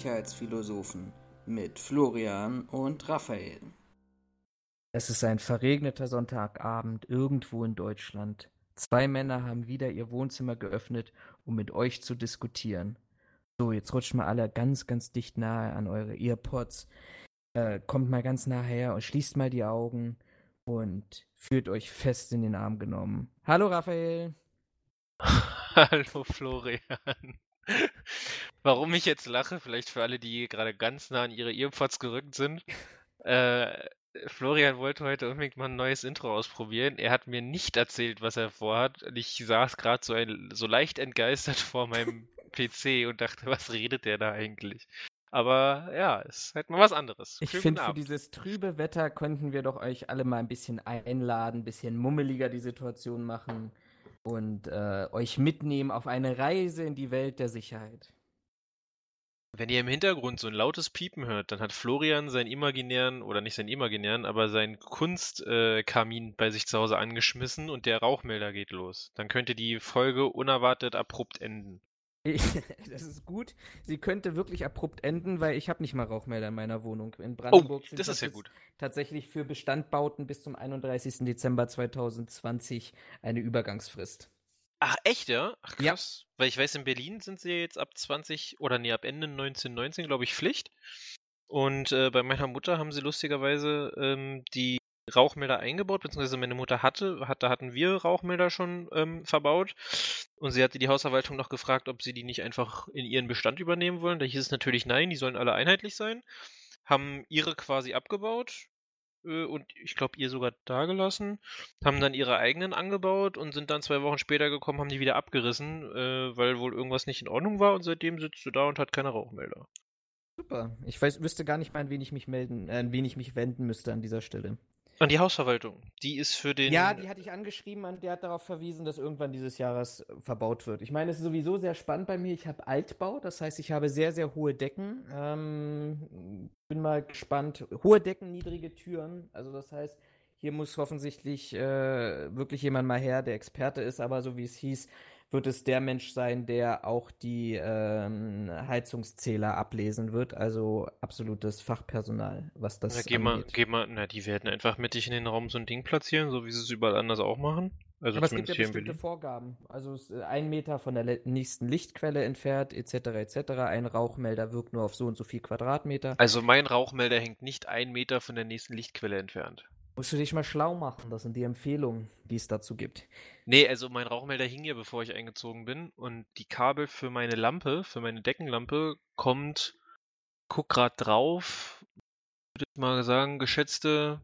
Sicherheitsphilosophen mit Florian und Raphael. Es ist ein verregneter Sonntagabend irgendwo in Deutschland. Zwei Männer haben wieder ihr Wohnzimmer geöffnet, um mit euch zu diskutieren. So, jetzt rutscht mal alle ganz, ganz dicht nahe an eure Earpods. Äh, kommt mal ganz nah her und schließt mal die Augen und fühlt euch fest in den Arm genommen. Hallo Raphael. Hallo Florian. Warum ich jetzt lache, vielleicht für alle, die gerade ganz nah an ihre Earpods gerückt sind. Äh, Florian wollte heute unbedingt mal ein neues Intro ausprobieren. Er hat mir nicht erzählt, was er vorhat. Und ich saß gerade so, so leicht entgeistert vor meinem PC und dachte, was redet der da eigentlich? Aber ja, es ist halt mal was anderes. Ich finde, für dieses trübe Wetter könnten wir doch euch alle mal ein bisschen einladen, ein bisschen mummeliger die Situation machen und äh, euch mitnehmen auf eine Reise in die Welt der Sicherheit. Wenn ihr im Hintergrund so ein lautes Piepen hört, dann hat Florian seinen imaginären, oder nicht seinen imaginären, aber seinen Kunstkamin äh, bei sich zu Hause angeschmissen und der Rauchmelder geht los. Dann könnte die Folge unerwartet abrupt enden. das ist gut. Sie könnte wirklich abrupt enden, weil ich habe nicht mal Rauchmelder in meiner Wohnung. In Brandenburg oh, das ist ja gut. tatsächlich für Bestandbauten bis zum 31. Dezember 2020 eine Übergangsfrist. Ach, echt, ja? Ach, krass. Ja. Weil ich weiß, in Berlin sind sie jetzt ab 20 oder nee, ab Ende 1919, glaube ich, Pflicht. Und äh, bei meiner Mutter haben sie lustigerweise ähm, die Rauchmelder eingebaut, beziehungsweise meine Mutter hatte, hat, da hatten wir Rauchmelder schon ähm, verbaut. Und sie hatte die Hausverwaltung noch gefragt, ob sie die nicht einfach in ihren Bestand übernehmen wollen. Da hieß es natürlich nein, die sollen alle einheitlich sein. Haben ihre quasi abgebaut, äh, und ich glaube ihr sogar da gelassen, haben dann ihre eigenen angebaut und sind dann zwei Wochen später gekommen, haben die wieder abgerissen, äh, weil wohl irgendwas nicht in Ordnung war und seitdem sitzt du da und hat keine Rauchmelder. Super. Ich weiß, wüsste gar nicht mal, an wen ich mich melden, äh, an wen ich mich wenden müsste an dieser Stelle. An die Hausverwaltung. Die ist für den. Ja, die hatte ich angeschrieben und der hat darauf verwiesen, dass irgendwann dieses Jahres äh, verbaut wird. Ich meine, es ist sowieso sehr spannend bei mir. Ich habe Altbau, das heißt, ich habe sehr, sehr hohe Decken. Ähm, bin mal gespannt. Hohe Decken, niedrige Türen. Also, das heißt, hier muss offensichtlich äh, wirklich jemand mal her, der Experte ist, aber so wie es hieß, wird es der Mensch sein, der auch die ähm, Heizungszähler ablesen wird. Also absolutes Fachpersonal, was das na, geh. Mal, geh mal, na, die werden einfach mittig in den Raum so ein Ding platzieren, so wie sie es überall anders auch machen. Also Aber es gibt ja bestimmte Vorgaben. Also äh, ein Meter von der nächsten Lichtquelle entfernt, etc. etc. Ein Rauchmelder wirkt nur auf so und so viel Quadratmeter. Also mein Rauchmelder hängt nicht ein Meter von der nächsten Lichtquelle entfernt. Musst du dich mal schlau machen, das sind die Empfehlungen, die es dazu gibt. Nee, also mein Rauchmelder hing ja, bevor ich eingezogen bin und die Kabel für meine Lampe, für meine Deckenlampe kommt, guck grad drauf, würde ich mal sagen, geschätzte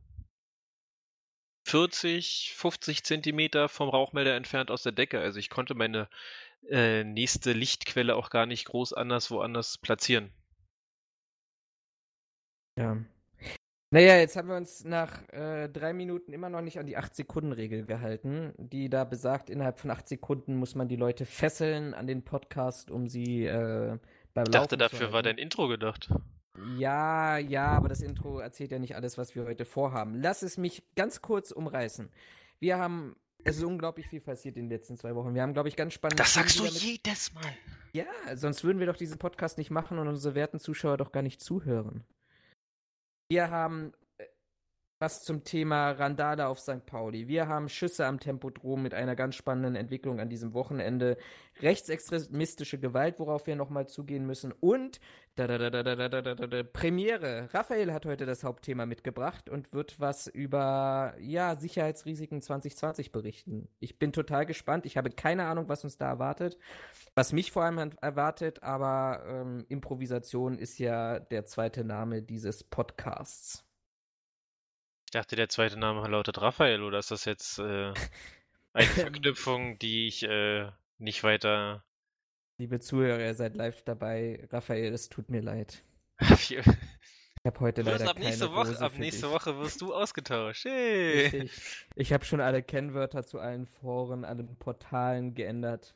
40, 50 Zentimeter vom Rauchmelder entfernt aus der Decke. Also ich konnte meine äh, nächste Lichtquelle auch gar nicht groß anders woanders platzieren. Ja, naja, jetzt haben wir uns nach äh, drei Minuten immer noch nicht an die 8-Sekunden-Regel gehalten, die da besagt, innerhalb von 8 Sekunden muss man die Leute fesseln an den Podcast, um sie äh, beim Ich dachte, dafür war dein Intro gedacht. Ja, ja, aber das Intro erzählt ja nicht alles, was wir heute vorhaben. Lass es mich ganz kurz umreißen. Wir haben, es ist unglaublich viel passiert in den letzten zwei Wochen. Wir haben, glaube ich, ganz spannend. Das sagst du jedes Mal. Ja, sonst würden wir doch diesen Podcast nicht machen und unsere werten Zuschauer doch gar nicht zuhören. Wir haben was zum Thema Randale auf St. Pauli. Wir haben Schüsse am Tempodrom mit einer ganz spannenden Entwicklung an diesem Wochenende. Rechtsextremistische Gewalt, worauf wir nochmal zugehen müssen. Und da, da, da, Premiere. Raphael hat heute das Hauptthema mitgebracht und wird was über ja, Sicherheitsrisiken 2020 berichten. Ich bin total gespannt. Ich habe keine Ahnung, was uns da erwartet. Was mich vor allem erwartet, aber ähm, Improvisation ist ja der zweite Name dieses Podcasts. Ich dachte, der zweite Name lautet Raphael, oder ist das jetzt äh, eine Verknüpfung, die ich äh, nicht weiter. Liebe Zuhörer, ihr seid live dabei. Raphael, es tut mir leid. ich habe heute leider ab nächste Woche, Ab nächste dich. Woche wirst du ausgetauscht. Hey. Ich habe schon alle Kennwörter zu allen Foren, allen Portalen geändert.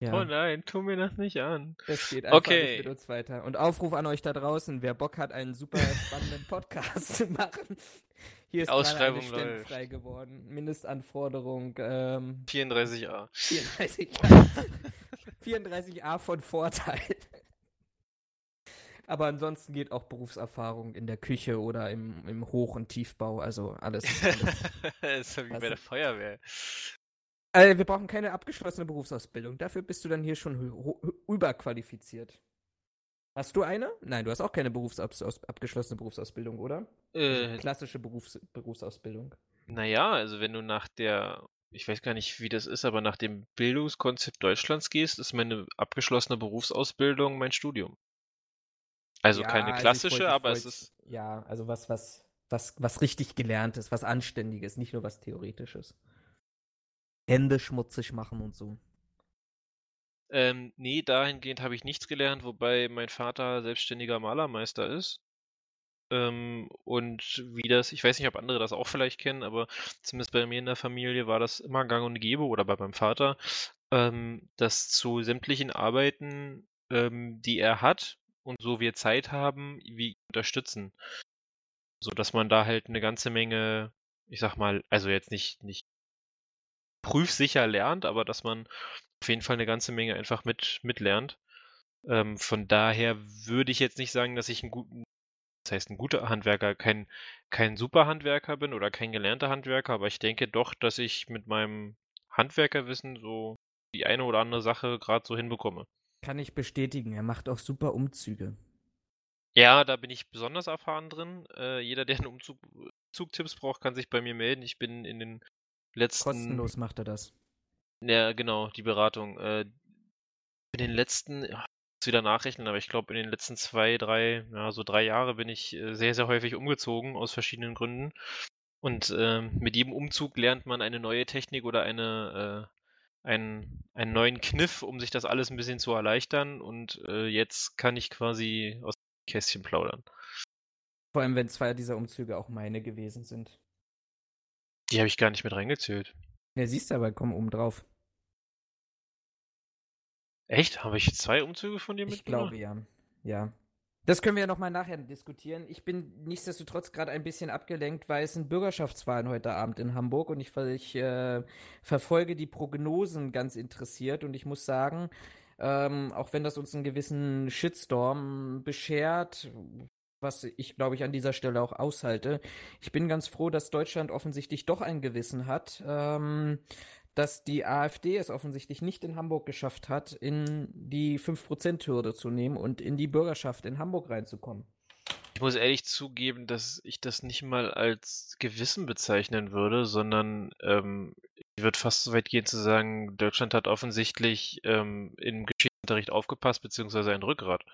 Ja. Oh nein, tu mir das nicht an. Das geht einfach okay. nicht mit uns weiter. Und Aufruf an euch da draußen, wer Bock hat, einen super spannenden Podcast zu machen. Hier ist Ausschreibung eine frei geworden. Mindestanforderung ähm, 34a. 34a. 34a von Vorteil. Aber ansonsten geht auch Berufserfahrung in der Küche oder im, im Hoch- und Tiefbau. Also alles. alles ist wie bei der Feuerwehr. Also wir brauchen keine abgeschlossene Berufsausbildung. Dafür bist du dann hier schon überqualifiziert. Hast du eine? Nein, du hast auch keine Berufsaus abgeschlossene Berufsausbildung, oder? Also Äh, also klassische Berufs Berufsausbildung. naja, also wenn du nach der, ich weiß gar nicht, wie das ist, aber nach dem Bildungskonzept Deutschlands gehst, ist meine abgeschlossene Berufsausbildung mein Studium. Also Ja, keine also klassische, wollte- ich aber es ist, Ja, also was, was, was, was richtig gelerntes, was Anständiges, nicht nur was Theoretisches. Hände schmutzig machen und so. ähm, nee, dahingehend habe ich nichts gelernt, wobei mein Vater selbstständiger Malermeister ist. Ähm, und wie das, ich weiß nicht, ob andere das auch vielleicht kennen, aber zumindest bei mir in der Familie war das immer gang und gäbe oder bei meinem Vater, ähm, dass zu sämtlichen Arbeiten, ähm, die er hat und so wir Zeit haben, wir unterstützen. So dass man da halt eine ganze Menge, ich sag mal, also jetzt nicht, nicht prüfsicher lernt, aber dass man auf jeden Fall eine ganze Menge einfach mit, mitlernt. Ähm, von daher würde ich jetzt nicht sagen, dass ich ein guten, das heißt ein guter Handwerker, kein, kein super Handwerker bin oder kein gelernter Handwerker, aber ich denke doch, dass ich mit meinem Handwerkerwissen so die eine oder andere Sache gerade so hinbekomme. Kann ich bestätigen, er macht auch super Umzüge. Ja, da bin ich besonders erfahren drin. Äh, jeder, der einen Umzug, Umzugtipps braucht, kann sich bei mir melden. Ich bin in den letzten Kostenlos macht er das. Ja, genau, die Beratung. Äh, in den letzten, ja, muss wieder nachrechnen, aber ich glaube, in den letzten zwei, drei, ja, so drei Jahre bin ich äh, sehr, sehr häufig umgezogen aus verschiedenen Gründen. Und ähm, mit jedem Umzug lernt man eine neue Technik oder eine, äh, einen, einen neuen Kniff, um sich das alles ein bisschen zu erleichtern. Und äh, jetzt kann ich quasi aus dem Kästchen plaudern. Vor allem, wenn zwei dieser Umzüge auch meine gewesen sind. Die habe ich gar nicht mit reingezählt. Ja, siehst du aber, komm oben drauf. Echt? Habe ich zwei Umzüge von dir Ich mitgebracht? glaube ja. Ja. Das können wir ja nochmal nachher diskutieren. Ich bin nichtsdestotrotz gerade ein bisschen abgelenkt, weil es sind Bürgerschaftswahlen heute Abend in Hamburg und ich, ich äh, verfolge die Prognosen ganz interessiert und ich muss sagen, ähm, auch wenn das uns einen gewissen Shitstorm beschert, was ich glaube ich an dieser Stelle auch aushalte, ich bin ganz froh, dass Deutschland offensichtlich doch ein Gewissen hat. Ähm, dass die AfD es offensichtlich nicht in Hamburg geschafft hat, in die 5%-Hürde zu nehmen und in die Bürgerschaft in Hamburg reinzukommen. Ich muss ehrlich zugeben, dass ich das nicht mal als Gewissen bezeichnen würde, sondern ähm, ich würde fast so weit gehen zu sagen, Deutschland hat offensichtlich ähm, im Geschichtsunterricht aufgepasst, beziehungsweise ein Rückgrat.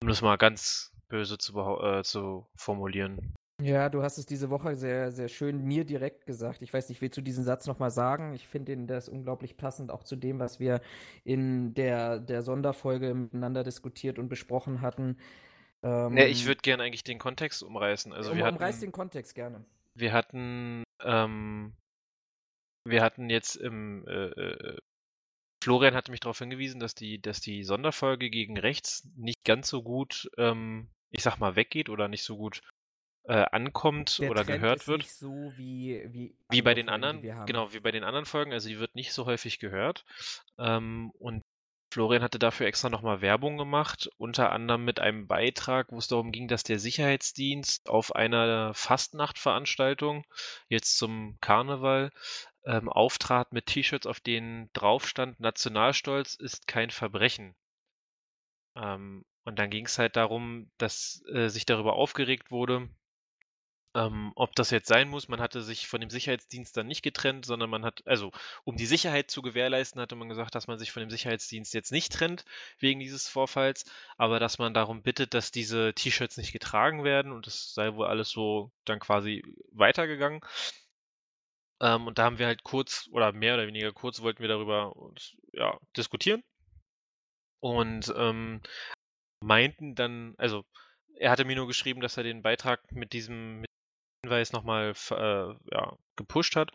Um das mal ganz böse zu, äh, zu formulieren. Ja, du hast es diese Woche sehr, sehr schön mir direkt gesagt. Ich weiß nicht, willst du diesen Satz nochmal sagen? Ich finde ihn das unglaublich passend, auch zu dem, was wir in der, der Sonderfolge miteinander diskutiert und besprochen hatten. Ähm, ja, ich würde gerne eigentlich den Kontext umreißen. Also um, wir hatten, umreiß den Kontext gerne. Wir hatten, ähm, wir hatten jetzt im, äh, äh, Florian hatte mich darauf hingewiesen, dass die, dass die Sonderfolge gegen rechts nicht ganz so gut, ähm, ich sag mal, weggeht oder nicht so gut äh, ankommt Der oder Trend gehört wird. Nicht so wie, wie, wie bei den Folgen, anderen, genau, wie bei den anderen Folgen, also die wird nicht so häufig gehört. Ähm, und Florian hatte dafür extra nochmal Werbung gemacht, unter anderem mit einem Beitrag, wo es darum ging, dass der Sicherheitsdienst auf einer Fastnachtveranstaltung, jetzt zum Karneval, ähm, auftrat mit T-Shirts, auf denen drauf stand, Nationalstolz ist kein Verbrechen. Ähm, und dann ging es halt darum, dass äh, sich darüber aufgeregt wurde, ähm, ob das jetzt sein muss, man hatte sich von dem Sicherheitsdienst dann nicht getrennt, sondern man hat, also um die Sicherheit zu gewährleisten, hatte man gesagt, dass man sich von dem Sicherheitsdienst jetzt nicht trennt wegen dieses Vorfalls, aber dass man darum bittet, dass diese T-Shirts nicht getragen werden und es sei wohl alles so dann quasi weitergegangen. Ähm, und da haben wir halt kurz oder mehr oder weniger kurz wollten wir darüber ja, diskutieren und ähm, meinten dann, also er hatte mir nur geschrieben, dass er den Beitrag mit diesem Hinweis nochmal äh, ja, gepusht hat.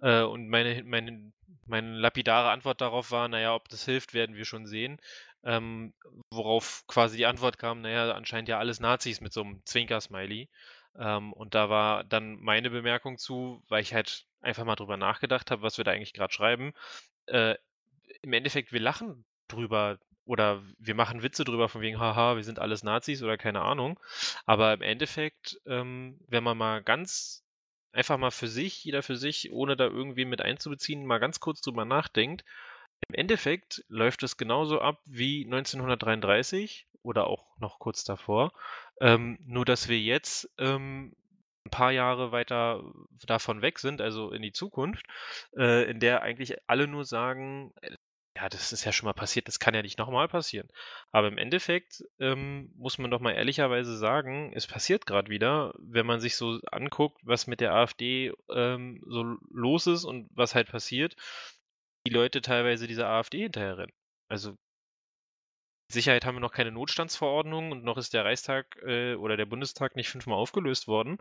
Äh, und meine, meine, meine lapidare Antwort darauf war, naja, ob das hilft, werden wir schon sehen. Ähm, worauf quasi die Antwort kam, naja, anscheinend ja alles Nazis mit so einem Zwinker-Smiley. Ähm, und da war dann meine Bemerkung zu, weil ich halt einfach mal drüber nachgedacht habe, was wir da eigentlich gerade schreiben. Äh, Im Endeffekt, wir lachen drüber, oder wir machen Witze drüber von wegen, haha, wir sind alles Nazis oder keine Ahnung. Aber im Endeffekt, ähm, wenn man mal ganz einfach mal für sich, jeder für sich, ohne da irgendwie mit einzubeziehen, mal ganz kurz drüber nachdenkt, im Endeffekt läuft es genauso ab wie 1933 oder auch noch kurz davor. Ähm, nur dass wir jetzt ähm, ein paar Jahre weiter davon weg sind, also in die Zukunft, äh, in der eigentlich alle nur sagen, ja, das ist ja schon mal passiert, das kann ja nicht nochmal passieren. Aber im Endeffekt ähm, muss man doch mal ehrlicherweise sagen, es passiert gerade wieder, wenn man sich so anguckt, was mit der AfD ähm, so los ist und was halt passiert, die Leute teilweise dieser AfD hinterherrennen. Also Sicherheit haben wir noch keine Notstandsverordnung und noch ist der Reichstag äh, oder der Bundestag nicht fünfmal aufgelöst worden,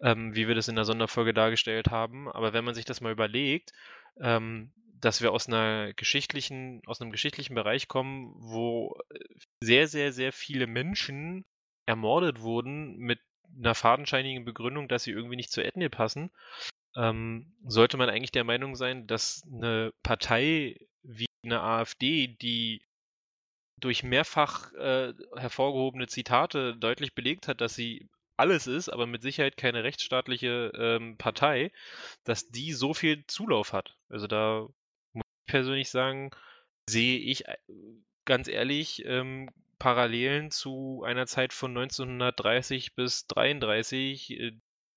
ähm, wie wir das in der Sonderfolge dargestellt haben. Aber wenn man sich das mal überlegt, ähm, dass wir aus einer geschichtlichen, aus einem geschichtlichen Bereich kommen, wo äh, sehr, sehr, sehr viele Menschen ermordet wurden mit einer fadenscheinigen Begründung, dass sie irgendwie nicht zur Ethnie passen, ähm, sollte man eigentlich der Meinung sein, dass eine Partei wie eine AfD, die durch mehrfach äh, hervorgehobene Zitate deutlich belegt hat, dass sie alles ist, aber mit Sicherheit keine rechtsstaatliche ähm, Partei, dass die so viel Zulauf hat. Also da persönlich sagen, sehe ich äh, ganz ehrlich ähm, Parallelen zu einer Zeit von 1930 bis 1933, äh,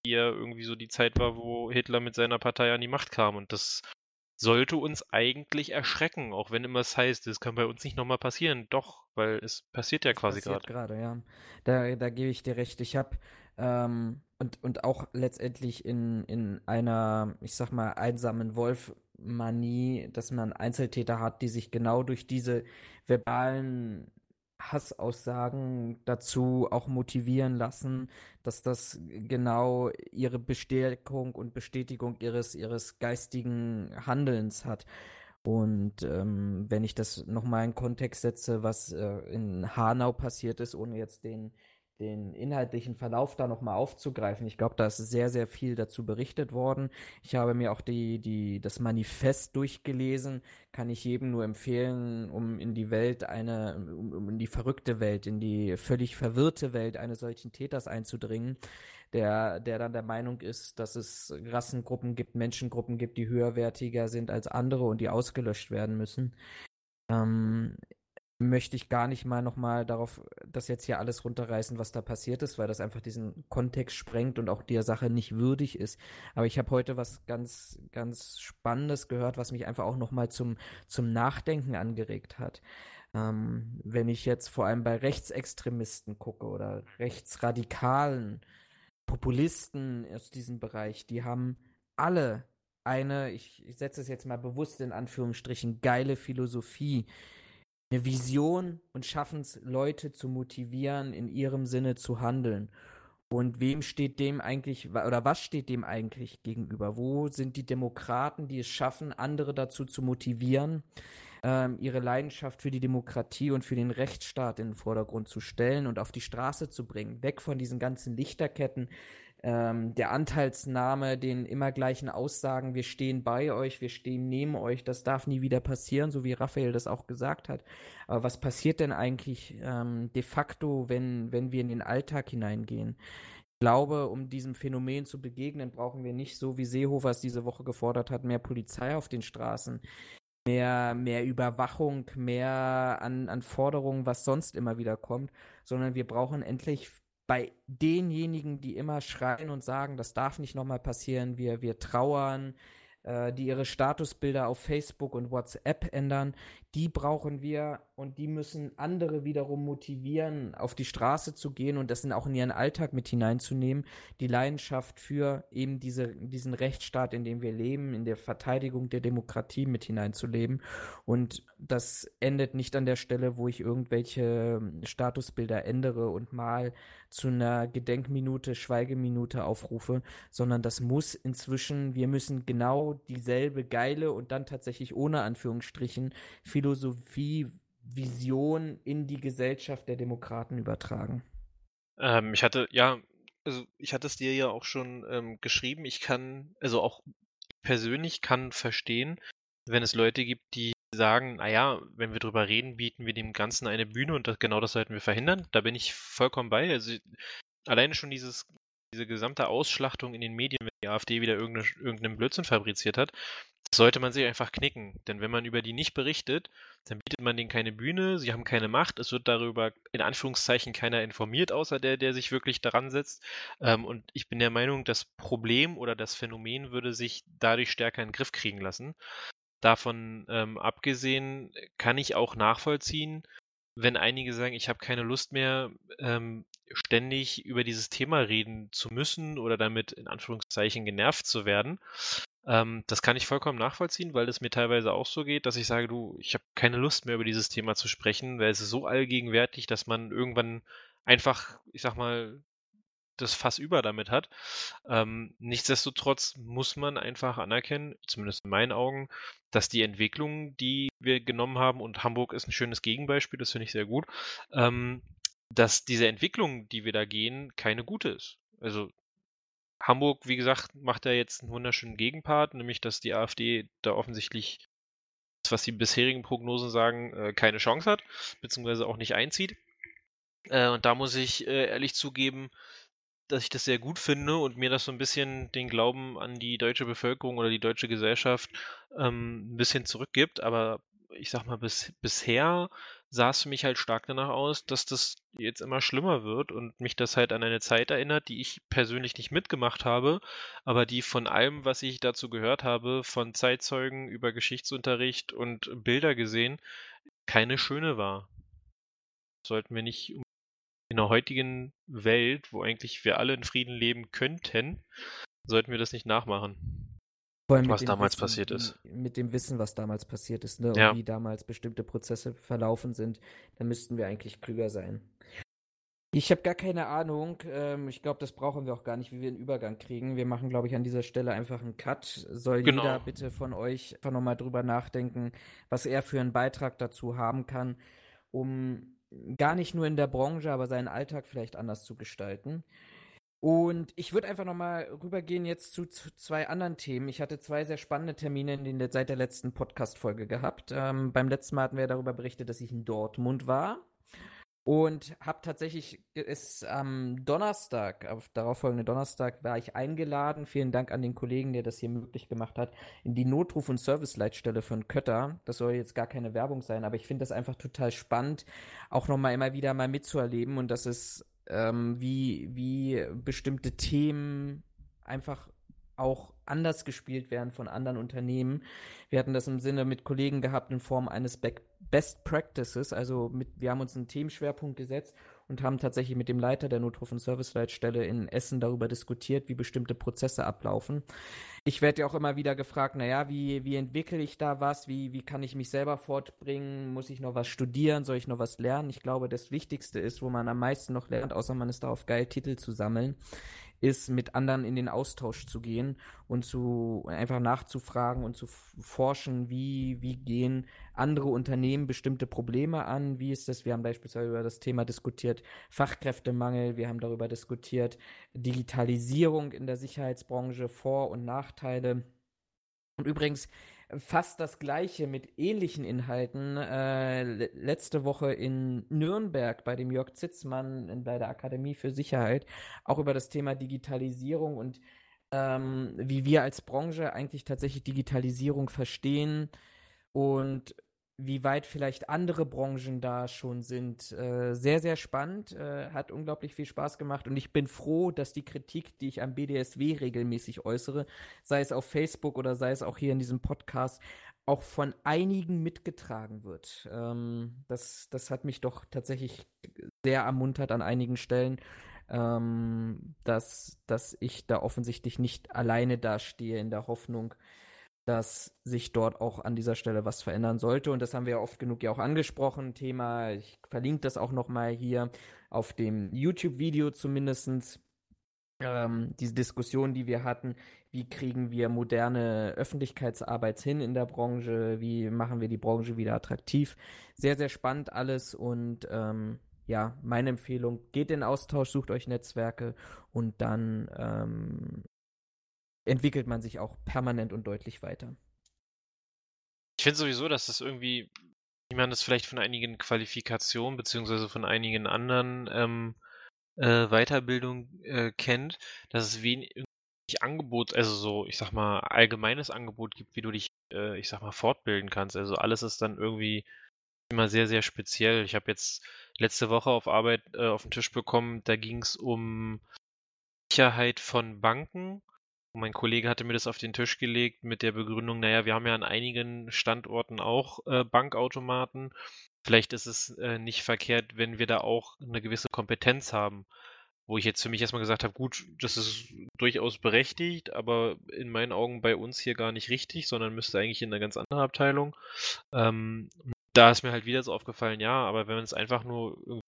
die ja irgendwie so die Zeit war, wo Hitler mit seiner Partei an die Macht kam. Und das sollte uns eigentlich erschrecken, auch wenn immer es heißt, es kann bei uns nicht nochmal passieren. Doch, weil es passiert ja quasi gerade. gerade, ja. Da, da gebe ich dir recht. Ich habe ähm, und, und auch letztendlich in, in einer, ich sag mal, einsamen Wolf-Manie, dass man Einzeltäter hat, die sich genau durch diese verbalen Hassaussagen dazu auch motivieren lassen, dass das genau ihre Bestärkung und Bestätigung ihres, ihres geistigen Handelns hat. Und ähm, wenn ich das nochmal in Kontext setze, was äh, in Hanau passiert ist, ohne jetzt den den inhaltlichen Verlauf da nochmal aufzugreifen. Ich glaube, da ist sehr, sehr viel dazu berichtet worden. Ich habe mir auch die, die, das Manifest durchgelesen. Kann ich jedem nur empfehlen, um in die Welt eine, um, um in die verrückte Welt, in die völlig verwirrte Welt eines solchen Täters einzudringen, der, der dann der Meinung ist, dass es Rassengruppen gibt, Menschengruppen gibt, die höherwertiger sind als andere und die ausgelöscht werden müssen. Ähm, möchte ich gar nicht mal nochmal darauf, das jetzt hier alles runterreißen, was da passiert ist, weil das einfach diesen Kontext sprengt und auch der Sache nicht würdig ist. Aber ich habe heute was ganz, ganz Spannendes gehört, was mich einfach auch nochmal zum, zum Nachdenken angeregt hat. Ähm, wenn ich jetzt vor allem bei Rechtsextremisten gucke oder Rechtsradikalen, Populisten aus diesem Bereich, die haben alle eine, ich, ich setze es jetzt mal bewusst in Anführungsstrichen, geile Philosophie, eine Vision und schaffen es, Leute zu motivieren, in ihrem Sinne zu handeln. Und wem steht dem eigentlich, oder was steht dem eigentlich gegenüber? Wo sind die Demokraten, die es schaffen, andere dazu zu motivieren, ähm, ihre Leidenschaft für die Demokratie und für den Rechtsstaat in den Vordergrund zu stellen und auf die Straße zu bringen? Weg von diesen ganzen Lichterketten, ähm, der Anteilsnahme, den immer gleichen Aussagen, wir stehen bei euch, wir stehen neben euch, das darf nie wieder passieren, so wie Raphael das auch gesagt hat. Aber was passiert denn eigentlich ähm, de facto, wenn, wenn wir in den Alltag hineingehen? Ich glaube, um diesem Phänomen zu begegnen, brauchen wir nicht so, wie Seehofer es diese Woche gefordert hat, mehr Polizei auf den Straßen, mehr, mehr Überwachung, mehr an, an Forderungen, was sonst immer wieder kommt, sondern wir brauchen endlich bei denjenigen, die immer schreien und sagen, das darf nicht nochmal passieren, wir, wir trauern, äh, die ihre Statusbilder auf Facebook und WhatsApp ändern, die brauchen wir und die müssen andere wiederum motivieren, auf die Straße zu gehen und das in auch in ihren Alltag mit hineinzunehmen, die Leidenschaft für eben diese, diesen Rechtsstaat, in dem wir leben, in der Verteidigung der Demokratie mit hineinzuleben. Und das endet nicht an der Stelle, wo ich irgendwelche Statusbilder ändere und mal zu einer Gedenkminute, Schweigeminute aufrufe, sondern das muss inzwischen, wir müssen genau dieselbe geile und dann tatsächlich ohne Anführungsstrichen Philosophie, Vision in die Gesellschaft der Demokraten übertragen. Ähm, ich hatte, ja, also ich hatte es dir ja auch schon ähm, geschrieben. Ich kann, also auch persönlich kann verstehen, wenn es Leute gibt, die sagen, naja, wenn wir drüber reden, bieten wir dem Ganzen eine Bühne und das, genau das sollten wir verhindern. Da bin ich vollkommen bei. Also alleine schon dieses, diese gesamte Ausschlachtung in den Medien, wenn die AfD wieder irgendeine, irgendeinen Blödsinn fabriziert hat, sollte man sich einfach knicken. Denn wenn man über die nicht berichtet, dann bietet man denen keine Bühne, sie haben keine Macht, es wird darüber in Anführungszeichen keiner informiert, außer der, der sich wirklich daran setzt. Ähm, und ich bin der Meinung, das Problem oder das Phänomen würde sich dadurch stärker in den Griff kriegen lassen. Davon ähm, abgesehen kann ich auch nachvollziehen, wenn einige sagen, ich habe keine Lust mehr, ähm, ständig über dieses Thema reden zu müssen oder damit in Anführungszeichen genervt zu werden. Ähm, das kann ich vollkommen nachvollziehen, weil es mir teilweise auch so geht, dass ich sage, du, ich habe keine Lust mehr über dieses Thema zu sprechen, weil es ist so allgegenwärtig, dass man irgendwann einfach, ich sag mal, das Fass über damit hat. Ähm, nichtsdestotrotz muss man einfach anerkennen, zumindest in meinen Augen, dass die Entwicklung, die wir genommen haben, und Hamburg ist ein schönes Gegenbeispiel, das finde ich sehr gut, ähm, dass diese Entwicklung, die wir da gehen, keine gute ist. Also Hamburg, wie gesagt, macht da jetzt einen wunderschönen Gegenpart, nämlich dass die AfD da offensichtlich, was die bisherigen Prognosen sagen, äh, keine Chance hat, beziehungsweise auch nicht einzieht. Äh, und da muss ich äh, ehrlich zugeben, dass ich das sehr gut finde und mir das so ein bisschen den Glauben an die deutsche Bevölkerung oder die deutsche Gesellschaft ähm, ein bisschen zurückgibt. Aber ich sag mal, bis, bisher sah es für mich halt stark danach aus, dass das jetzt immer schlimmer wird und mich das halt an eine Zeit erinnert, die ich persönlich nicht mitgemacht habe, aber die von allem, was ich dazu gehört habe, von Zeitzeugen über Geschichtsunterricht und Bilder gesehen, keine schöne war. Sollten wir nicht in der heutigen Welt, wo eigentlich wir alle in Frieden leben könnten, sollten wir das nicht nachmachen. Was damals Wissen, passiert ist. Mit dem Wissen, was damals passiert ist, ne? Ja. Und wie damals bestimmte Prozesse verlaufen sind, dann müssten wir eigentlich klüger sein. Ich habe gar keine Ahnung. Ähm, ich glaube, das brauchen wir auch gar nicht, wie wir einen Übergang kriegen. Wir machen, glaube ich, an dieser Stelle einfach einen Cut. Soll Genau. jeder bitte von euch einfach nochmal drüber nachdenken, was er für einen Beitrag dazu haben kann, um gar nicht nur in der Branche, aber seinen Alltag vielleicht anders zu gestalten. Und ich würde einfach nochmal rübergehen jetzt zu, zu zwei anderen Themen. Ich hatte zwei sehr spannende Termine in den, seit der letzten Podcast-Folge gehabt. Ähm, beim letzten Mal hatten wir darüber berichtet, dass ich in Dortmund war. Und habe tatsächlich es am Donnerstag, auf darauffolgenden Donnerstag, war ich eingeladen. Vielen Dank an den Kollegen, der das hier möglich gemacht hat, in die Notruf- und Serviceleitstelle von Kötter. Das soll jetzt gar keine Werbung sein, aber ich finde das einfach total spannend, auch nochmal immer wieder mal mitzuerleben und dass es ähm, wie, wie bestimmte Themen einfach auch anders gespielt werden von anderen Unternehmen. Wir hatten das im Sinne mit Kollegen gehabt in Form eines Be Best Practices, also mit, wir haben uns einen Themenschwerpunkt gesetzt und haben tatsächlich mit dem Leiter der Notruf- und Serviceleitstelle in Essen darüber diskutiert, wie bestimmte Prozesse ablaufen. Ich werde ja auch immer wieder gefragt, naja, wie, wie entwickle ich da was? Wie, wie kann ich mich selber fortbringen? Muss ich noch was studieren? Soll ich noch was lernen? Ich glaube, das Wichtigste ist, wo man am meisten noch lernt, außer man ist darauf geil, Titel zu sammeln, ist, mit anderen in den Austausch zu gehen und zu einfach nachzufragen und zu forschen, wie, wie gehen andere Unternehmen bestimmte Probleme an, wie ist das, wir haben beispielsweise über das Thema diskutiert, Fachkräftemangel, wir haben darüber diskutiert, Digitalisierung in der Sicherheitsbranche, Vor- und Nachteile. Und übrigens, fast das gleiche mit ähnlichen Inhalten äh, letzte Woche in Nürnberg bei dem Jörg Zitzmann bei der Akademie für Sicherheit auch über das Thema Digitalisierung und ähm, wie wir als Branche eigentlich tatsächlich Digitalisierung verstehen. Und wie weit vielleicht andere Branchen da schon sind. Äh, sehr, sehr spannend, äh, hat unglaublich viel Spaß gemacht und ich bin froh, dass die Kritik, die ich am BDSW regelmäßig äußere, sei es auf Facebook oder sei es auch hier in diesem Podcast, auch von einigen mitgetragen wird. Ähm, das, das hat mich doch tatsächlich sehr ermuntert an einigen Stellen, ähm, dass, dass ich da offensichtlich nicht alleine dastehe in der Hoffnung, dass sich dort auch an dieser Stelle was verändern sollte. Und das haben wir ja oft genug ja auch angesprochen. Thema, ich verlinke das auch nochmal hier auf dem YouTube-Video zumindestens. Ähm, diese Diskussion, die wir hatten, wie kriegen wir moderne Öffentlichkeitsarbeit hin in der Branche, wie machen wir die Branche wieder attraktiv. Sehr, sehr spannend alles und ähm, ja, meine Empfehlung, geht in Austausch, sucht euch Netzwerke und dann ähm, entwickelt man sich auch permanent und deutlich weiter. Ich finde sowieso, dass das irgendwie, wie man das vielleicht von einigen Qualifikationen beziehungsweise von einigen anderen ähm, äh, Weiterbildungen äh, kennt, dass es wenig Angebot, also so, ich sag mal, allgemeines Angebot gibt, wie du dich, äh, ich sag mal, fortbilden kannst. Also alles ist dann irgendwie immer sehr, sehr speziell. Ich habe jetzt letzte Woche auf Arbeit äh, auf den Tisch bekommen, da ging es um Sicherheit von Banken. Und mein Kollege hatte mir das auf den Tisch gelegt mit der Begründung, naja, wir haben ja an einigen Standorten auch äh, Bankautomaten. Vielleicht ist es äh, nicht verkehrt, wenn wir da auch eine gewisse Kompetenz haben. Wo ich jetzt für mich erstmal gesagt habe, gut, das ist durchaus berechtigt, aber in meinen Augen bei uns hier gar nicht richtig, sondern müsste eigentlich in einer ganz anderen Abteilung. Ähm, da ist mir halt wieder so aufgefallen, ja, aber wenn man es einfach nur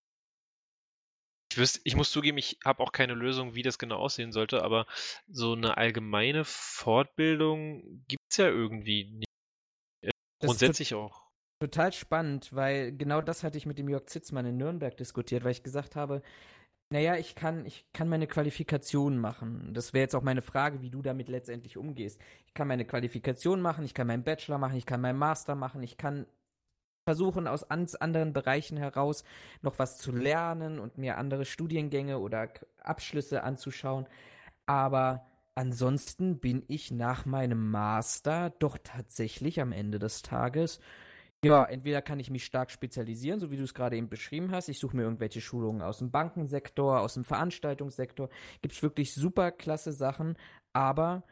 ich, wüsste, ich muss zugeben, ich habe auch keine Lösung, wie das genau aussehen sollte, aber so eine allgemeine Fortbildung gibt es ja irgendwie nicht. Äh, grundsätzlich auch. Total spannend, weil genau das hatte ich mit dem Jörg Zitzmann in Nürnberg diskutiert, weil ich gesagt habe, naja, ich kann, ich kann meine Qualifikation machen. Das wäre jetzt auch meine Frage, wie du damit letztendlich umgehst. Ich kann meine Qualifikation machen, ich kann meinen Bachelor machen, ich kann meinen Master machen, ich kann versuchen, aus anderen Bereichen heraus noch was zu lernen und mir andere Studiengänge oder Abschlüsse anzuschauen. Aber ansonsten bin ich nach meinem Master doch tatsächlich am Ende des Tages ja, entweder kann ich mich stark spezialisieren, so wie du es gerade eben beschrieben hast. Ich suche mir irgendwelche Schulungen aus dem Bankensektor, aus dem Veranstaltungssektor. Gibt es wirklich super klasse Sachen, aber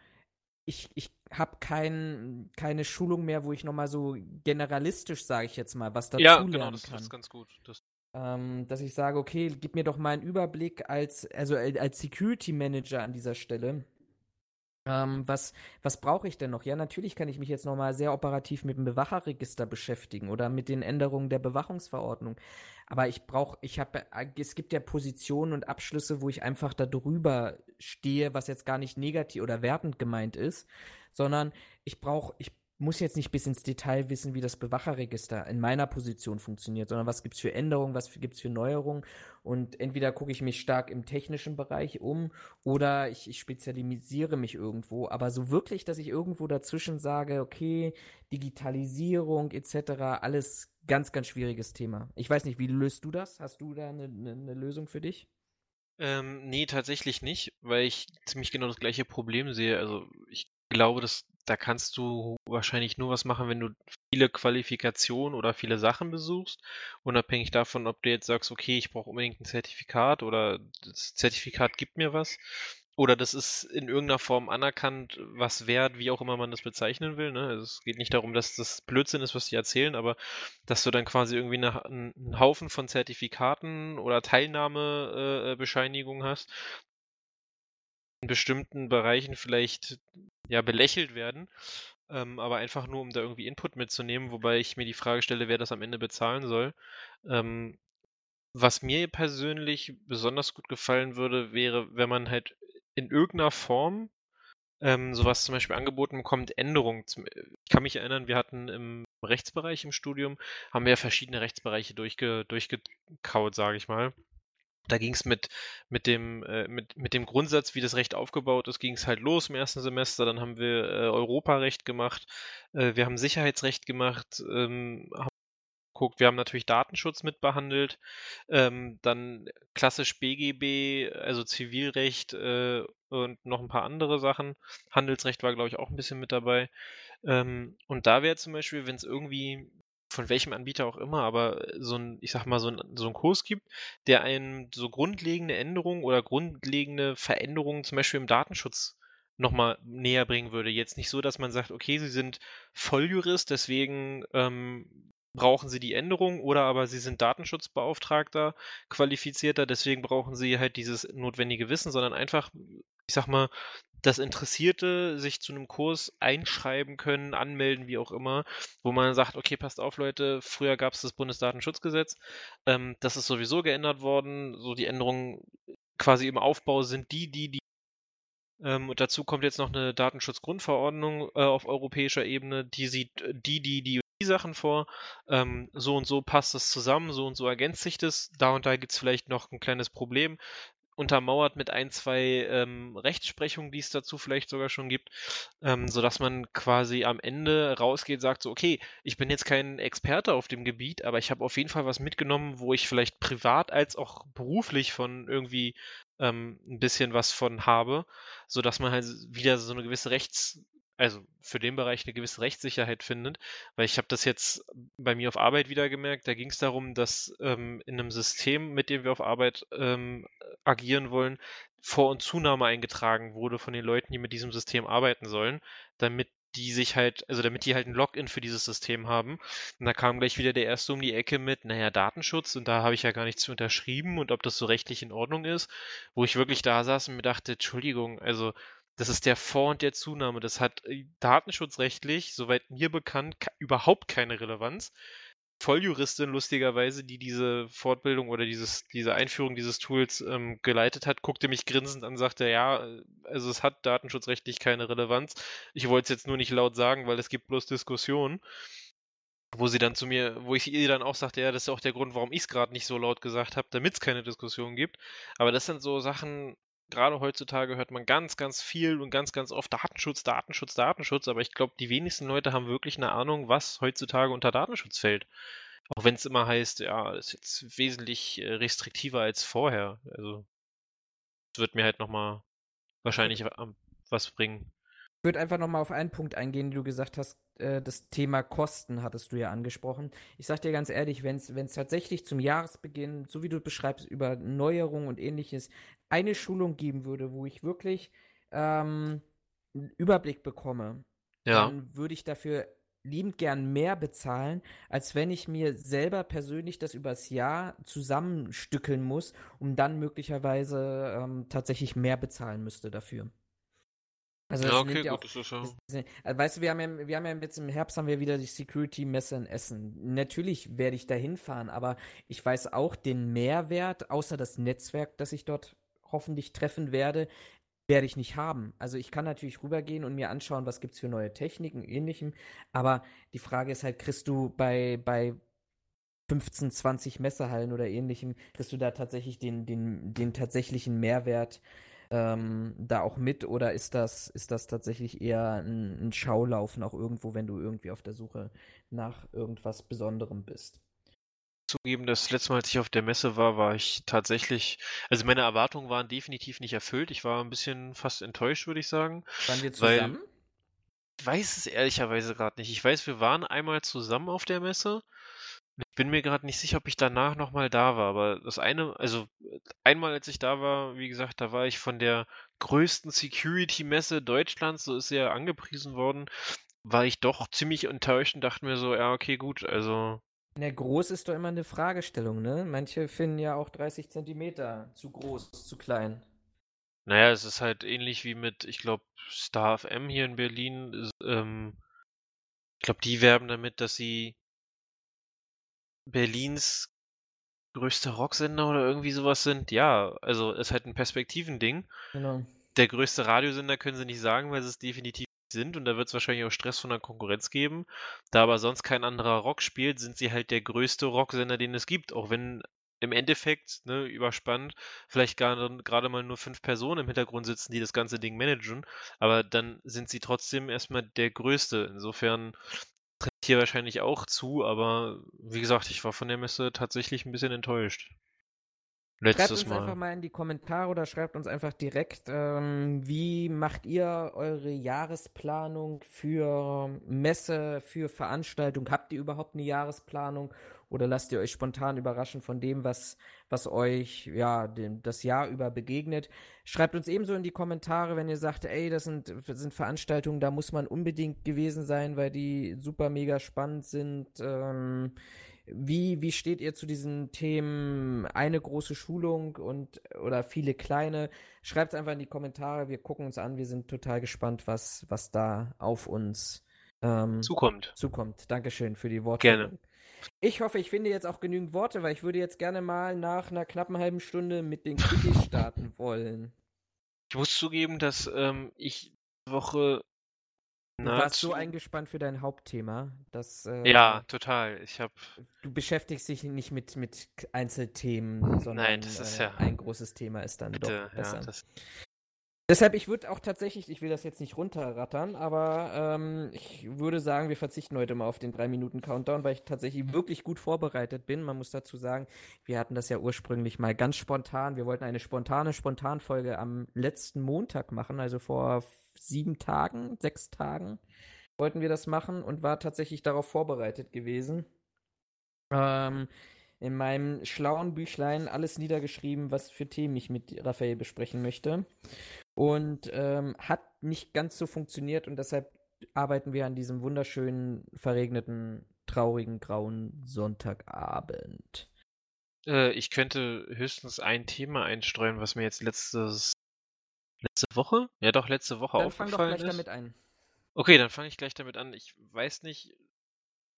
ich, ich habe kein, keine Schulung mehr, wo ich nochmal so generalistisch, sage ich jetzt mal, was dazu ja, genau, lernen das, kann. Ja, das ist ganz gut. Das ähm, dass ich sage, okay, gib mir doch mal einen Überblick als, also als Security Manager an dieser Stelle. Ähm, was was brauche ich denn noch? Ja, natürlich kann ich mich jetzt nochmal sehr operativ mit dem Bewacherregister beschäftigen oder mit den Änderungen der Bewachungsverordnung. Aber ich brauche, ich habe, es gibt ja Positionen und Abschlüsse, wo ich einfach darüber stehe, was jetzt gar nicht negativ oder wertend gemeint ist, sondern ich brauche, ich muss jetzt nicht bis ins Detail wissen, wie das Bewacherregister in meiner Position funktioniert, sondern was gibt es für Änderungen, was gibt es für Neuerungen. Und entweder gucke ich mich stark im technischen Bereich um oder ich, ich spezialisiere mich irgendwo. Aber so wirklich, dass ich irgendwo dazwischen sage, okay, Digitalisierung etc., alles ganz, ganz schwieriges Thema. Ich weiß nicht, wie löst du das? Hast du da eine, eine, eine Lösung für dich? Ähm, nee, tatsächlich nicht, weil ich ziemlich genau das gleiche Problem sehe. Also ich glaube, dass da kannst du wahrscheinlich nur was machen, wenn du viele Qualifikationen oder viele Sachen besuchst, unabhängig davon, ob du jetzt sagst, okay, ich brauche unbedingt ein Zertifikat oder das Zertifikat gibt mir was. Oder das ist in irgendeiner Form anerkannt, was wert, wie auch immer man das bezeichnen will. Ne? Also es geht nicht darum, dass das Blödsinn ist, was die erzählen, aber dass du dann quasi irgendwie eine, einen Haufen von Zertifikaten oder Teilnahmebescheinigungen hast, in bestimmten Bereichen vielleicht ja belächelt werden, ähm, aber einfach nur, um da irgendwie Input mitzunehmen, wobei ich mir die Frage stelle, wer das am Ende bezahlen soll. Ähm, was mir persönlich besonders gut gefallen würde, wäre, wenn man halt in irgendeiner Form ähm, sowas zum Beispiel angeboten bekommt, Änderungen. Ich kann mich erinnern, wir hatten im Rechtsbereich im Studium, haben wir ja verschiedene Rechtsbereiche durchge, durchgekaut, sage ich mal da ging es mit, mit, dem, äh, mit, mit dem Grundsatz, wie das Recht aufgebaut ist, ging es halt los im ersten Semester. Dann haben wir äh, Europarecht gemacht, äh, wir haben Sicherheitsrecht gemacht, ähm, haben geguckt, wir haben natürlich Datenschutz mit behandelt, ähm, dann klassisch BGB, also Zivilrecht äh, und noch ein paar andere Sachen. Handelsrecht war, glaube ich, auch ein bisschen mit dabei. Ähm, und da wäre zum Beispiel, wenn es irgendwie von welchem Anbieter auch immer, aber so ein, ich sag mal, so ein, so ein Kurs gibt, der einem so grundlegende Änderungen oder grundlegende Veränderungen zum Beispiel im Datenschutz nochmal näher bringen würde. Jetzt nicht so, dass man sagt, okay, Sie sind Volljurist, deswegen ähm, brauchen Sie die Änderung oder aber Sie sind Datenschutzbeauftragter, qualifizierter, deswegen brauchen Sie halt dieses notwendige Wissen, sondern einfach, ich sag mal, dass Interessierte sich zu einem Kurs einschreiben können, anmelden, wie auch immer, wo man sagt, okay, passt auf, Leute, früher gab es das Bundesdatenschutzgesetz, ähm, das ist sowieso geändert worden, so die Änderungen quasi im Aufbau sind die, die, die ähm, und dazu kommt jetzt noch eine Datenschutzgrundverordnung äh, auf europäischer Ebene, die sieht die, die, die die Sachen vor, ähm, so und so passt das zusammen, so und so ergänzt sich das, da und da gibt es vielleicht noch ein kleines Problem untermauert mit ein, zwei ähm, Rechtsprechungen, die es dazu vielleicht sogar schon gibt, ähm, sodass man quasi am Ende rausgeht, sagt so, okay, ich bin jetzt kein Experte auf dem Gebiet, aber ich habe auf jeden Fall was mitgenommen, wo ich vielleicht privat als auch beruflich von irgendwie ähm, ein bisschen was von habe, sodass man halt wieder so eine gewisse Rechts also für den Bereich eine gewisse Rechtssicherheit findet, weil ich habe das jetzt bei mir auf Arbeit wieder gemerkt, da ging es darum, dass ähm, in einem System, mit dem wir auf Arbeit ähm, agieren wollen, Vor- und Zunahme eingetragen wurde von den Leuten, die mit diesem System arbeiten sollen, damit die sich halt, also damit die halt ein Login für dieses System haben. Und da kam gleich wieder der erste um die Ecke mit, naja, Datenschutz. Und da habe ich ja gar nichts unterschrieben und ob das so rechtlich in Ordnung ist, wo ich wirklich da saß und mir dachte, Entschuldigung, also das ist der Vor- und der Zunahme. Das hat äh, datenschutzrechtlich, soweit mir bekannt, überhaupt keine Relevanz. Volljuristin, lustigerweise, die diese Fortbildung oder dieses, diese Einführung dieses Tools ähm, geleitet hat, guckte mich grinsend an und sagte, ja, äh, also es hat datenschutzrechtlich keine Relevanz. Ich wollte es jetzt nur nicht laut sagen, weil es gibt bloß Diskussionen. Wo sie dann zu mir, wo ich ihr dann auch sagte, ja, das ist auch der Grund, warum ich es gerade nicht so laut gesagt habe, damit es keine Diskussion gibt. Aber das sind so Sachen, gerade heutzutage hört man ganz, ganz viel und ganz, ganz oft Datenschutz, Datenschutz, Datenschutz, aber ich glaube, die wenigsten Leute haben wirklich eine Ahnung, was heutzutage unter Datenschutz fällt. Auch wenn es immer heißt, ja, das ist jetzt wesentlich äh, restriktiver als vorher. Also, es wird mir halt nochmal wahrscheinlich was bringen. Ich würde einfach nochmal auf einen Punkt eingehen, den du gesagt hast, äh, das Thema Kosten hattest du ja angesprochen. Ich sag dir ganz ehrlich, wenn es tatsächlich zum Jahresbeginn, so wie du beschreibst, über Neuerungen und ähnliches, eine Schulung geben würde, wo ich wirklich ähm, einen Überblick bekomme, ja. dann würde ich dafür liebend gern mehr bezahlen, als wenn ich mir selber persönlich das übers Jahr zusammenstückeln muss, um dann möglicherweise ähm, tatsächlich mehr bezahlen müsste dafür. Also ja, okay, ja gut, das ist ja. Das, also, weißt du, wir haben, ja, wir haben ja jetzt im Herbst haben wir wieder die Security-Messe in Essen. Natürlich werde ich da hinfahren, aber ich weiß auch den Mehrwert, außer das Netzwerk, das ich dort hoffentlich treffen werde, werde ich nicht haben. Also ich kann natürlich rübergehen und mir anschauen, was gibt es für neue Techniken, ähnlichem. Aber die Frage ist halt, kriegst du bei, bei 15, 20 Messehallen oder ähnlichem, kriegst du da tatsächlich den, den, den tatsächlichen Mehrwert ähm, da auch mit oder ist das, ist das tatsächlich eher ein, ein Schaulaufen auch irgendwo, wenn du irgendwie auf der Suche nach irgendwas Besonderem bist? zugeben, das letzte Mal, als ich auf der Messe war, war ich tatsächlich, also meine Erwartungen waren definitiv nicht erfüllt. Ich war ein bisschen fast enttäuscht, würde ich sagen. Waren wir zusammen? Weil, ich weiß es ehrlicherweise gerade nicht. Ich weiß, wir waren einmal zusammen auf der Messe. Ich bin mir gerade nicht sicher, ob ich danach nochmal da war, aber das eine, also einmal als ich da war, wie gesagt, da war ich von der größten Security-Messe Deutschlands, so ist sie ja angepriesen worden, war ich doch ziemlich enttäuscht und dachte mir so, ja, okay, gut, also na, groß ist doch immer eine Fragestellung, ne? Manche finden ja auch 30 Zentimeter zu groß, zu klein. Naja, es ist halt ähnlich wie mit, ich glaube, Star FM hier in Berlin. Ähm, ich glaube, die werben damit, dass sie Berlins größter Rocksender oder irgendwie sowas sind. Ja, also ist halt ein Perspektivending. Genau. Der größte Radiosender können sie nicht sagen, weil sie es definitiv sind und da wird es wahrscheinlich auch Stress von der Konkurrenz geben. Da aber sonst kein anderer Rock spielt, sind sie halt der größte Rocksender, den es gibt. Auch wenn im Endeffekt, ne, überspannt, vielleicht gerade mal nur fünf Personen im Hintergrund sitzen, die das ganze Ding managen, aber dann sind sie trotzdem erstmal der Größte. Insofern hier wahrscheinlich auch zu, aber wie gesagt, ich war von der Messe tatsächlich ein bisschen enttäuscht. Letztes schreibt uns Mal. einfach mal in die Kommentare oder schreibt uns einfach direkt, ähm, wie macht ihr eure Jahresplanung für Messe, für Veranstaltung? Habt ihr überhaupt eine Jahresplanung oder lasst ihr euch spontan überraschen von dem, was, was euch ja dem, das Jahr über begegnet? Schreibt uns ebenso in die Kommentare, wenn ihr sagt, ey, das sind, sind Veranstaltungen, da muss man unbedingt gewesen sein, weil die super mega spannend sind. Ähm, wie, wie steht ihr zu diesen Themen eine große Schulung und oder viele kleine? Schreibt es einfach in die Kommentare, wir gucken uns an, wir sind total gespannt, was, was da auf uns ähm, zukommt. Zukommt. Dankeschön für die Worte. Gerne. Ich hoffe, ich finde jetzt auch genügend Worte, weil ich würde jetzt gerne mal nach einer knappen halben Stunde mit den Quickies starten wollen. Ich muss zugeben, dass ähm, ich Woche Du warst so eingespannt für dein Hauptthema, dass. Äh, ja, total. Ich habe. Du beschäftigst dich nicht mit, mit Einzelthemen, sondern Nein, das ist äh, ja, ein großes Thema ist dann bitte, doch besser. Ja, das, Deshalb, ich würde auch tatsächlich, ich will das jetzt nicht runterrattern, aber ähm, ich würde sagen, wir verzichten heute mal auf den 3-Minuten-Countdown, weil ich tatsächlich wirklich gut vorbereitet bin. Man muss dazu sagen, wir hatten das ja ursprünglich mal ganz spontan. Wir wollten eine spontane Spontanfolge am letzten Montag machen, also vor sieben Tagen, sechs Tagen wollten wir das machen und war tatsächlich darauf vorbereitet gewesen. Ähm, in meinem schlauen Büchlein alles niedergeschrieben, was für Themen ich mit Raphael besprechen möchte. Und ähm, hat nicht ganz so funktioniert und deshalb arbeiten wir an diesem wunderschönen, verregneten, traurigen, grauen Sonntagabend. Äh, ich könnte höchstens ein Thema einstreuen, was mir jetzt letztes, letzte Woche, ja doch letzte Woche dann aufgefallen ist. Dann fang doch gleich damit ein. Okay, dann fange ich gleich damit an. Ich weiß nicht,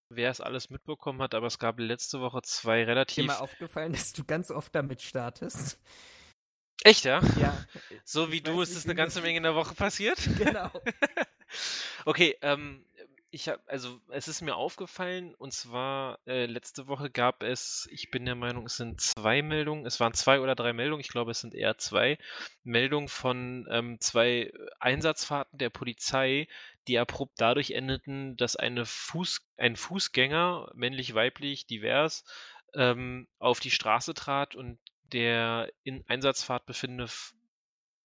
wer es alles mitbekommen hat, aber es gab letzte Woche zwei relativ. Mir mal aufgefallen, dass du ganz oft damit startest. Echt, ja? Ja. So wie du ist es eine ganze Menge in der Woche passiert? Genau. okay, ähm, ich habe, also es ist mir aufgefallen und zwar äh, letzte Woche gab es, ich bin der Meinung, es sind zwei Meldungen, es waren zwei oder drei Meldungen, ich glaube es sind eher zwei Meldungen von ähm, zwei Einsatzfahrten der Polizei, die abrupt dadurch endeten, dass eine Fuß, ein Fußgänger, männlich-weiblich, divers, ähm, auf die Straße trat und der in Einsatzfahrt befindende,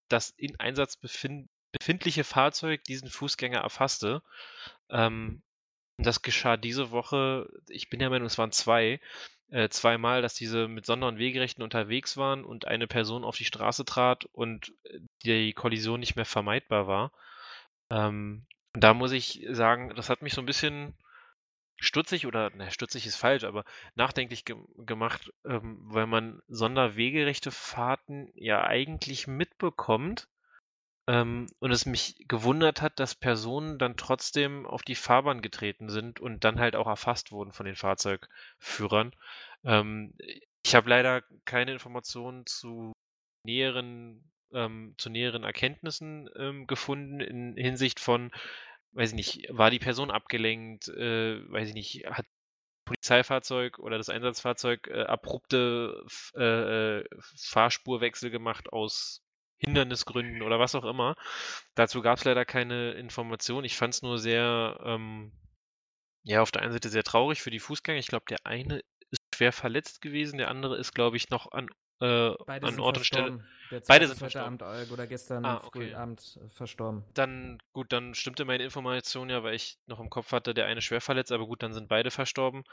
das in Einsatz befind, befindliche Fahrzeug diesen Fußgänger erfasste. Ähm, das geschah diese Woche, ich bin der Meinung, es waren zwei, äh, zweimal, dass diese mit Sonder- und Wegerechten unterwegs waren und eine Person auf die Straße trat und die Kollision nicht mehr vermeidbar war. Ähm, da muss ich sagen, das hat mich so ein bisschen stutzig oder, ne, stutzig ist falsch, aber nachdenklich ge gemacht, ähm, weil man sonderwegerechte Fahrten ja eigentlich mitbekommt, ähm, und es mich gewundert hat, dass Personen dann trotzdem auf die Fahrbahn getreten sind und dann halt auch erfasst wurden von den Fahrzeugführern. Ähm, ich habe leider keine Informationen zu näheren, ähm, zu näheren Erkenntnissen ähm, gefunden in Hinsicht von, weiß ich nicht, war die Person abgelenkt, äh, weiß ich nicht, hat Polizeifahrzeug oder das Einsatzfahrzeug äh, abrupte äh, äh, Fahrspurwechsel gemacht aus Hindernisgründen oder was auch immer. Dazu gab es leider keine Information. Ich fand es nur sehr, ähm, ja, auf der einen Seite sehr traurig für die Fußgänger. Ich glaube, der eine ist schwer verletzt gewesen, der andere ist, glaube ich, noch an, äh, an Ort und Stelle. Beide sind verstorben. Abend oder gestern ah, okay. Abend äh, verstorben. Dann, gut, dann stimmte meine Information ja, weil ich noch im Kopf hatte, der eine schwer verletzt, aber gut, dann sind beide verstorben.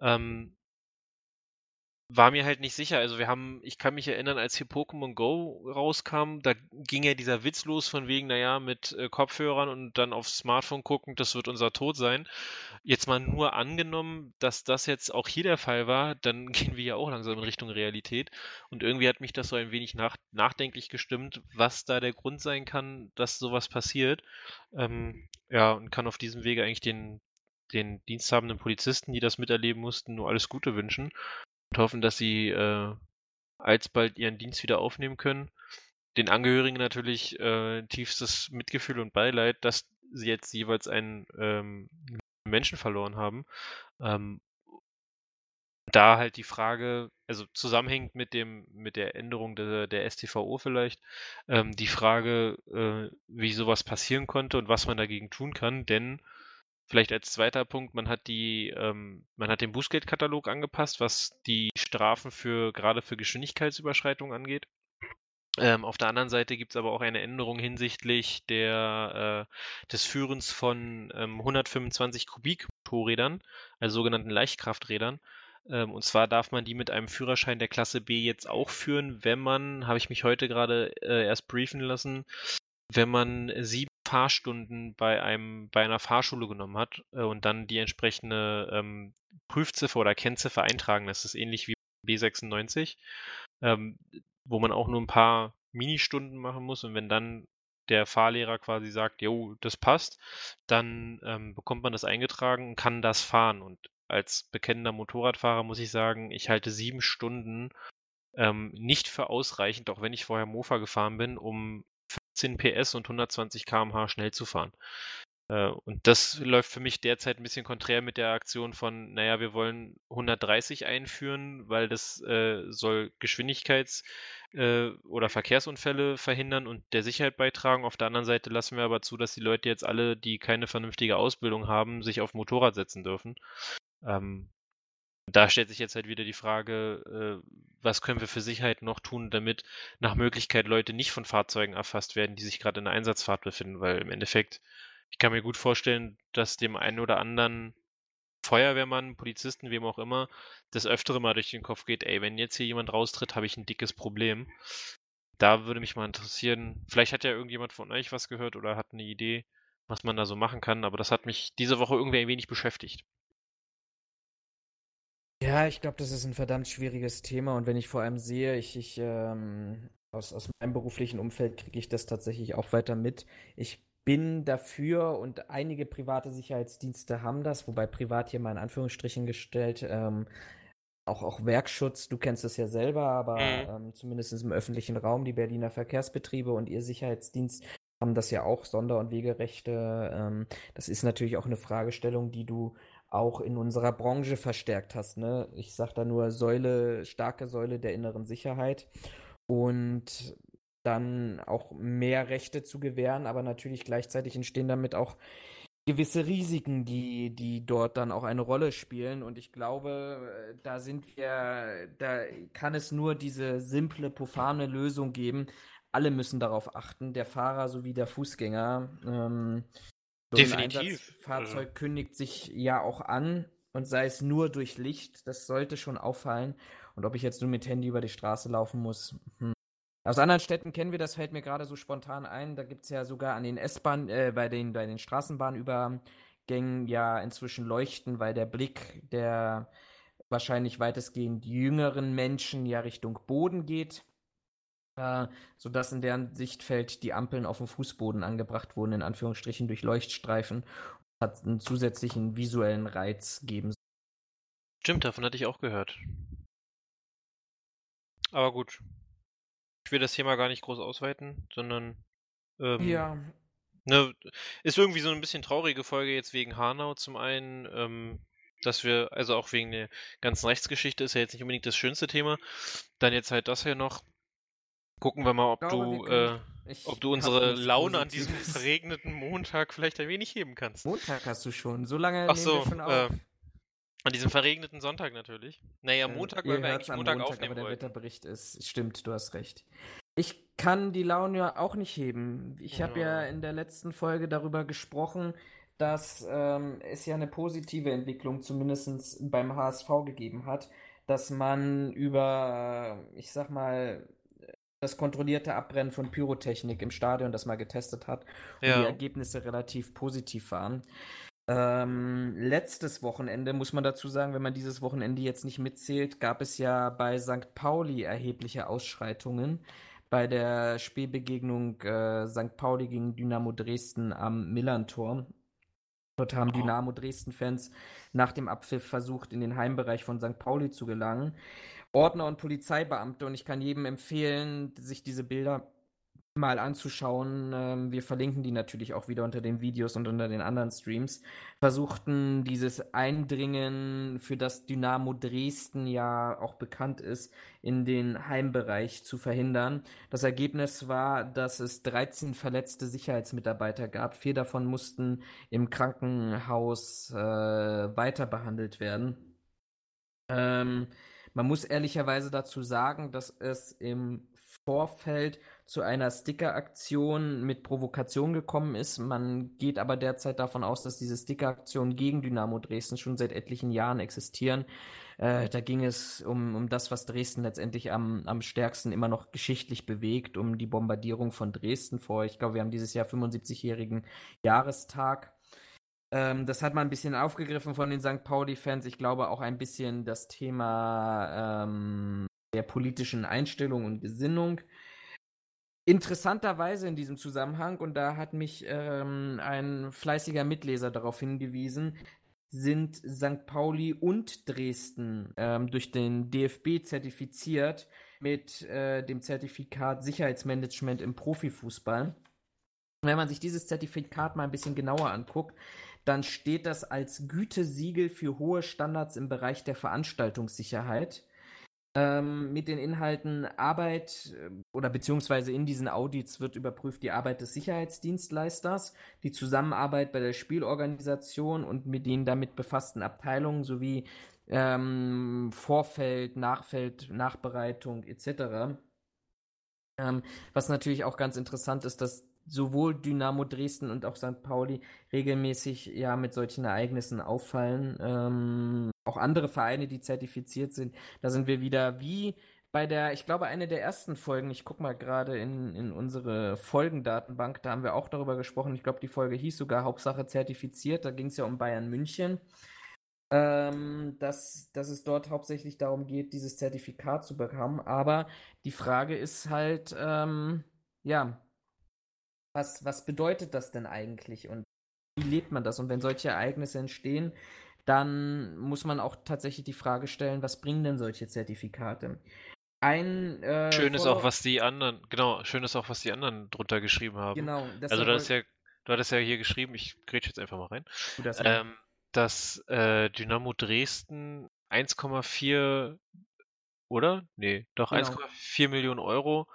Ähm, war mir halt nicht sicher. Also wir haben, ich kann mich erinnern, als hier Pokémon Go rauskam, da ging ja dieser Witz los von wegen, naja, mit äh, Kopfhörern und dann aufs Smartphone gucken, das wird unser Tod sein. Jetzt mal nur angenommen, dass das jetzt auch hier der Fall war, dann gehen wir ja auch langsam in Richtung Realität. Und irgendwie hat mich das so ein wenig nach, nachdenklich gestimmt, was da der Grund sein kann, dass sowas passiert. Ähm, ja, und kann auf diesem Wege eigentlich den, den diensthabenden Polizisten, die das miterleben mussten, nur alles Gute wünschen und hoffen, dass sie äh, alsbald ihren Dienst wieder aufnehmen können. Den Angehörigen natürlich äh, tiefstes Mitgefühl und Beileid, dass sie jetzt jeweils einen ähm, Menschen verloren haben. Ähm, da halt die Frage, also zusammenhängt mit dem, mit der Änderung der, der STVO vielleicht, ähm, die Frage, äh, wie sowas passieren konnte und was man dagegen tun kann, denn Vielleicht als zweiter Punkt, man hat die, ähm, man hat den Bußgeldkatalog angepasst, was die Strafen für gerade für Geschwindigkeitsüberschreitungen angeht. Ähm, auf der anderen Seite gibt es aber auch eine Änderung hinsichtlich der, äh, des Führens von ähm, 125 Kubik Motorrädern, also sogenannten Leichtkrafträdern. Ähm, und zwar darf man die mit einem Führerschein der Klasse B jetzt auch führen, wenn man, habe ich mich heute gerade äh, erst briefen lassen, wenn man sieben Fahrstunden bei einem bei einer Fahrschule genommen hat äh, und dann die entsprechende ähm, Prüfziffer oder Kennziffer eintragen. Das ist ähnlich wie B96, ähm, wo man auch nur ein paar Ministunden machen muss und wenn dann der Fahrlehrer quasi sagt, jo, das passt, dann ähm, bekommt man das eingetragen und kann das fahren. Und als bekennender Motorradfahrer muss ich sagen, ich halte sieben Stunden ähm, nicht für ausreichend, auch wenn ich vorher Mofa gefahren bin, um 15 PS und 120 km/h schnell zu fahren. Äh, und das läuft für mich derzeit ein bisschen konträr mit der Aktion von, naja, wir wollen 130 einführen, weil das äh, soll Geschwindigkeits- äh, oder Verkehrsunfälle verhindern und der Sicherheit beitragen. Auf der anderen Seite lassen wir aber zu, dass die Leute jetzt alle, die keine vernünftige Ausbildung haben, sich auf Motorrad setzen dürfen. Ähm, da stellt sich jetzt halt wieder die Frage, äh, was können wir für Sicherheit noch tun, damit nach Möglichkeit Leute nicht von Fahrzeugen erfasst werden, die sich gerade in der Einsatzfahrt befinden, weil im Endeffekt ich kann mir gut vorstellen, dass dem einen oder anderen Feuerwehrmann, Polizisten, wem auch immer, das öftere mal durch den Kopf geht, ey, wenn jetzt hier jemand raustritt, habe ich ein dickes Problem. Da würde mich mal interessieren, vielleicht hat ja irgendjemand von euch was gehört oder hat eine Idee, was man da so machen kann, aber das hat mich diese Woche irgendwie ein wenig beschäftigt. Ja, ich glaube, das ist ein verdammt schwieriges Thema und wenn ich vor allem sehe, ich, ich ähm, aus, aus meinem beruflichen Umfeld kriege ich das tatsächlich auch weiter mit. Ich bin dafür und einige private Sicherheitsdienste haben das, wobei privat hier mal in Anführungsstrichen gestellt, ähm, auch, auch Werkschutz, du kennst es ja selber, aber mhm. ähm, zumindest im öffentlichen Raum, die Berliner Verkehrsbetriebe und ihr Sicherheitsdienst haben das ja auch, Sonder- und Wegerechte. Ähm, das ist natürlich auch eine Fragestellung, die du auch in unserer Branche verstärkt hast. Ne? Ich sage da nur Säule, starke Säule der inneren Sicherheit. Und dann auch mehr Rechte zu gewähren, aber natürlich gleichzeitig entstehen damit auch gewisse Risiken, die, die dort dann auch eine Rolle spielen. Und ich glaube, da sind wir, da kann es nur diese simple, profane Lösung geben. Alle müssen darauf achten, der Fahrer sowie der Fußgänger. Ähm, so Definitiv. Ein Fahrzeug kündigt sich ja auch an und sei es nur durch Licht, das sollte schon auffallen. Und ob ich jetzt nur mit Handy über die Straße laufen muss, hm, aus anderen Städten kennen wir das, fällt mir gerade so spontan ein. Da gibt es ja sogar an den S-Bahn, äh, bei den, bei den Straßenbahnübergängen ja inzwischen Leuchten, weil der Blick der wahrscheinlich weitestgehend jüngeren Menschen ja Richtung Boden geht. Äh, sodass in deren Sichtfeld die Ampeln auf dem Fußboden angebracht wurden, in Anführungsstrichen durch Leuchtstreifen. Hat einen zusätzlichen visuellen Reiz geben. Stimmt, davon hatte ich auch gehört. Aber gut, ich will das Thema gar nicht groß ausweiten, sondern ähm, ja. Ne, ist irgendwie so ein bisschen traurige Folge jetzt wegen Hanau zum einen, ähm, dass wir, also auch wegen der ganzen Rechtsgeschichte ist ja jetzt nicht unbedingt das schönste Thema. Dann jetzt halt das hier noch. Gucken wir mal, ob glaube, du, können, äh, ob du unsere Laune an diesem verregneten Montag vielleicht ein wenig heben kannst. Montag hast du schon, so lange Ach so, äh, an diesem verregneten Sonntag natürlich. Naja, äh, Montag, weil wir eigentlich Montag, Montag aufnehmen aber der wollten. Wetterbericht ist, stimmt, du hast recht. Ich kann die Laune auch nicht heben. Ich habe ja in der letzten Folge darüber gesprochen, dass ähm, es ja eine positive Entwicklung zumindest beim HSV gegeben hat, dass man über, ich sag mal, das kontrollierte Abbrennen von Pyrotechnik im Stadion das mal getestet hat und ja. die Ergebnisse relativ positiv waren. Ähm, letztes Wochenende, muss man dazu sagen, wenn man dieses Wochenende jetzt nicht mitzählt, gab es ja bei St. Pauli erhebliche Ausschreitungen bei der Spielbegegnung äh, St. Pauli gegen Dynamo Dresden am Millantor. Dort haben. Dynamo Dresden-Fans nach dem Abpfiff versucht, in den Heimbereich von St. Pauli zu gelangen. Ordner und Polizeibeamte, und ich kann jedem empfehlen, sich diese Bilder mal anzuschauen. Ähm, wir verlinken die natürlich auch wieder unter den Videos und unter den anderen Streams. Versuchten dieses Eindringen, für das Dynamo Dresden ja auch bekannt ist, in den Heimbereich zu verhindern. Das Ergebnis war, dass es 13 verletzte Sicherheitsmitarbeiter gab. Vier davon mussten im Krankenhaus äh, weiter behandelt werden. Ähm, man muss ehrlicherweise dazu sagen, dass es im Vorfeld zu einer Sticker-Aktion mit Provokation gekommen ist. Man geht aber derzeit davon aus, dass diese Sticker-Aktionen gegen Dynamo Dresden schon seit etlichen Jahren existieren. Äh, da ging es um, um das, was Dresden letztendlich am, am stärksten immer noch geschichtlich bewegt, um die Bombardierung von Dresden vor. Ich glaube, wir haben dieses Jahr 75-jährigen Jahrestag. Ähm, das hat man ein bisschen aufgegriffen von den St. Pauli-Fans. Ich glaube auch ein bisschen das Thema ähm, der politischen Einstellung und Gesinnung. Interessanterweise in diesem Zusammenhang, und da hat mich ähm, ein fleißiger Mitleser darauf hingewiesen, sind St. Pauli und Dresden ähm, durch den DFB zertifiziert mit äh, dem Zertifikat Sicherheitsmanagement im Profifußball. Wenn man sich dieses Zertifikat mal ein bisschen genauer anguckt, dann steht das als Gütesiegel für hohe Standards im Bereich der Veranstaltungssicherheit. Ähm, mit den Inhalten Arbeit äh, oder beziehungsweise in diesen Audits wird überprüft die Arbeit des Sicherheitsdienstleisters, die Zusammenarbeit bei der Spielorganisation und mit den damit befassten Abteilungen sowie ähm, Vorfeld, Nachfeld, Nachbereitung etc. Ähm, was natürlich auch ganz interessant ist, dass sowohl Dynamo Dresden und auch St. Pauli regelmäßig ja mit solchen Ereignissen auffallen. Ähm, auch andere Vereine, die zertifiziert sind. Da sind wir wieder wie bei der, ich glaube, eine der ersten Folgen, ich gucke mal gerade in, in unsere Folgendatenbank, da haben wir auch darüber gesprochen. Ich glaube, die Folge hieß sogar Hauptsache zertifiziert. Da ging es ja um Bayern München. Ähm, dass, dass es dort hauptsächlich darum geht, dieses Zertifikat zu bekommen. Aber die Frage ist halt, ähm, ja, was, was bedeutet das denn eigentlich und wie lebt man das? Und wenn solche Ereignisse entstehen, dann muss man auch tatsächlich die Frage stellen, was bringen denn solche Zertifikate? Ein, äh, schön ist auch, was die anderen, genau, schön ist auch, was die anderen drunter geschrieben haben. Genau. also du hast ja, du hattest ja hier geschrieben, ich grätsche jetzt einfach mal rein, das ähm, dass äh, Dynamo Dresden 1,4 oder? Nee, doch genau. 1,4 Millionen Euro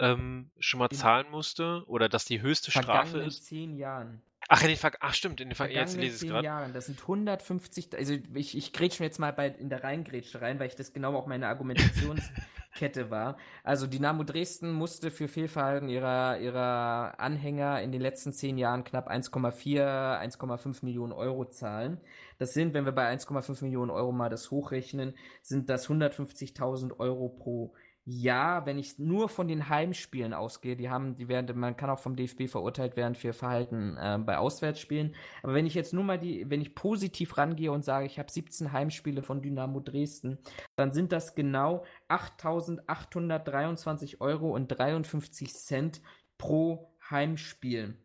ähm, schon mal zahlen musste oder dass die höchste Strafe ist. in zehn Jahren. Ach, in den Ver Ach stimmt, in den Ver jetzt lese ich Jahren. Das sind 150, also ich, ich grätsche mir jetzt mal bei, in der Reingrätsche rein, weil ich das genau auch meine Argumentationskette war. Also Dynamo Dresden musste für Fehlverhalten ihrer, ihrer Anhänger in den letzten zehn Jahren knapp 1,4, 1,5 Millionen Euro zahlen. Das sind, wenn wir bei 1,5 Millionen Euro mal das hochrechnen, sind das 150.000 Euro pro Jahr ja, wenn ich nur von den Heimspielen ausgehe, die haben, die werden, man kann auch vom DFB verurteilt werden für Verhalten äh, bei Auswärtsspielen. Aber wenn ich jetzt nur mal die, wenn ich positiv rangehe und sage, ich habe 17 Heimspiele von Dynamo Dresden, dann sind das genau 8.823 Euro und 53 Cent pro Heimspiel.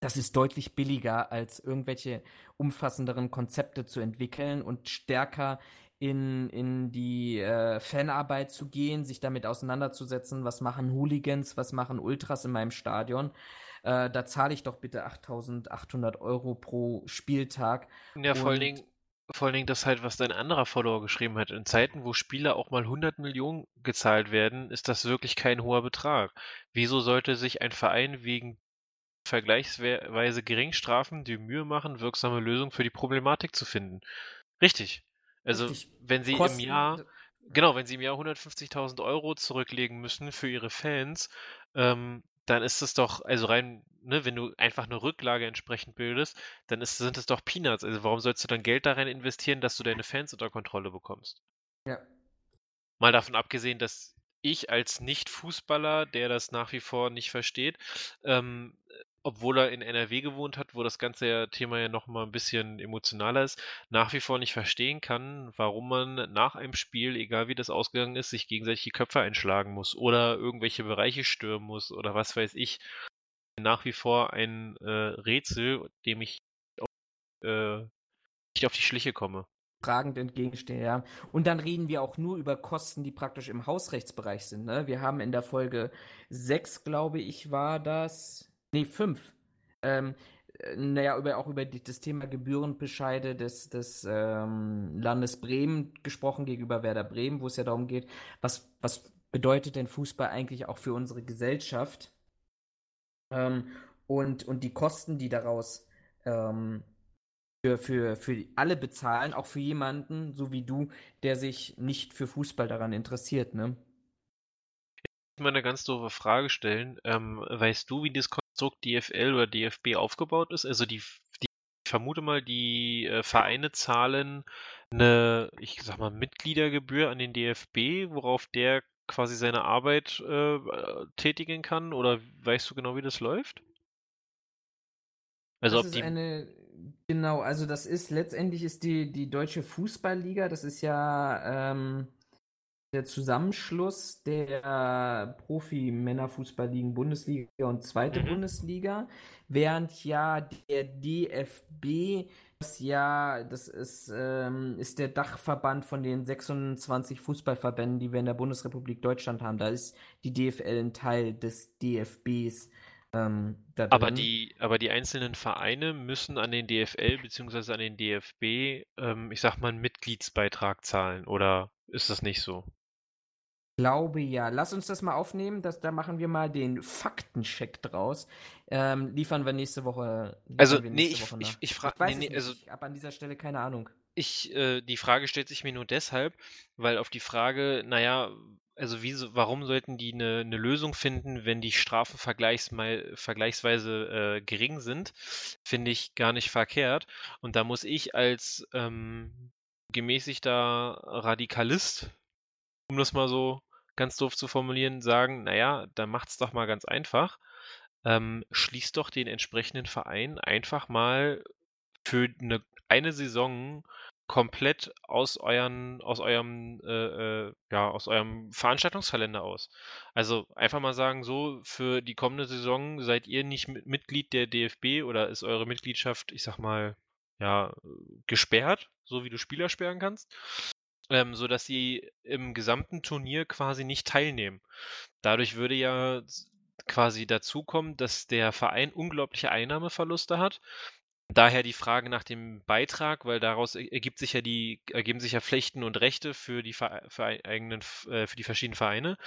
Das ist deutlich billiger, als irgendwelche umfassenderen Konzepte zu entwickeln und stärker in, in die äh, Fanarbeit zu gehen, sich damit auseinanderzusetzen, was machen Hooligans, was machen Ultras in meinem Stadion. Äh, da zahle ich doch bitte 8800 Euro pro Spieltag. Ja, vor allen Dingen, vor allen Dingen das halt, was dein anderer Follower geschrieben hat. In Zeiten, wo Spieler auch mal 100 Millionen gezahlt werden, ist das wirklich kein hoher Betrag. Wieso sollte sich ein Verein wegen vergleichsweise geringen Strafen die Mühe machen, wirksame Lösungen für die Problematik zu finden? Richtig. Also, wenn sie Kosten, im Jahr, genau, wenn sie im Jahr 150.000 Euro zurücklegen müssen für ihre Fans, ähm, dann ist es doch, also rein, ne, wenn du einfach eine Rücklage entsprechend bildest, dann ist, sind es doch Peanuts. Also warum sollst du dann Geld da rein investieren, dass du deine Fans unter Kontrolle bekommst? Ja. Mal davon abgesehen, dass ich als Nicht-Fußballer, der das nach wie vor nicht versteht, ähm, obwohl er in NRW gewohnt hat, wo das ganze Thema ja noch mal ein bisschen emotionaler ist, nach wie vor nicht verstehen kann, warum man nach einem Spiel, egal wie das ausgegangen ist, sich gegenseitig die Köpfe einschlagen muss oder irgendwelche Bereiche stürmen muss oder was weiß ich. Nach wie vor ein äh, Rätsel, dem ich auf, äh, nicht auf die Schliche komme fragend entgegenstehe, ja. Und dann reden wir auch nur über Kosten, die praktisch im Hausrechtsbereich sind. Ne? Wir haben in der Folge 6, glaube ich, war das, Nee, fünf. Ähm, äh, naja, über, auch über die, das Thema Gebührenbescheide des, des ähm, Landes Bremen gesprochen gegenüber Werder Bremen, wo es ja darum geht, was, was bedeutet denn Fußball eigentlich auch für unsere Gesellschaft? Ähm, und, und die Kosten, die daraus ähm, für, für, für alle bezahlen, auch für jemanden, so wie du, der sich nicht für Fußball daran interessiert, ne? Ich mal eine ganz doofe Frage stellen. Ähm, weißt du, wie das Konstrukt DFL oder DFB aufgebaut ist. Also die, die ich vermute mal, die äh, Vereine zahlen eine, ich sag mal, Mitgliedergebühr an den DFB, worauf der quasi seine Arbeit äh, tätigen kann? Oder weißt du genau, wie das läuft? Also das ob die. Eine, genau, also das ist letztendlich ist die, die Deutsche Fußballliga, das ist ja ähm, der Zusammenschluss der Profi-Männerfußballligen Bundesliga und zweite mhm. Bundesliga, während ja der DFB das ja, das ist, ähm, ist der Dachverband von den 26 Fußballverbänden, die wir in der Bundesrepublik Deutschland haben. Da ist die DFL ein Teil des DFBs. Ähm, Aber die, aber die einzelnen Vereine müssen an den DFL bzw. an den DFB, ähm, ich sag mal, einen Mitgliedsbeitrag zahlen, oder ist das nicht so? glaube ja. Lass uns das mal aufnehmen. Das, da machen wir mal den Faktencheck draus. Ähm, liefern wir nächste Woche. Also, wir nee, nächste ich, Woche ich, ich frage, nee, nee, also Ich habe an dieser Stelle keine Ahnung. ich, äh, die Frage stellt sich mir nur deshalb, weil auf die Frage, naja, also wie, warum sollten die eine, eine Lösung finden, wenn die Strafen vergleichsweise äh, gering sind, finde ich gar nicht verkehrt. Und da muss ich als ähm, gemäßigter Radikalist, um das mal so ganz doof zu formulieren, sagen, naja, dann macht's doch mal ganz einfach. Ähm, schließt doch den entsprechenden Verein einfach mal für eine, eine Saison komplett aus euren, aus eurem, äh, äh, ja, aus eurem Veranstaltungskalender aus. Also einfach mal sagen, so für die kommende Saison seid ihr nicht mit Mitglied der DFB oder ist eure Mitgliedschaft, ich sag mal, ja, gesperrt, so wie du Spieler sperren kannst, ähm, so dass sie im gesamten Turnier quasi nicht teilnehmen. Dadurch würde ja quasi dazu kommen, dass der Verein unglaubliche Einnahmeverluste hat Daher die Frage nach dem Beitrag, weil daraus ergibt sich ja die, ergeben sich ja Pflichten und Rechte für die, für eigenen, äh, für die verschiedenen Vereine.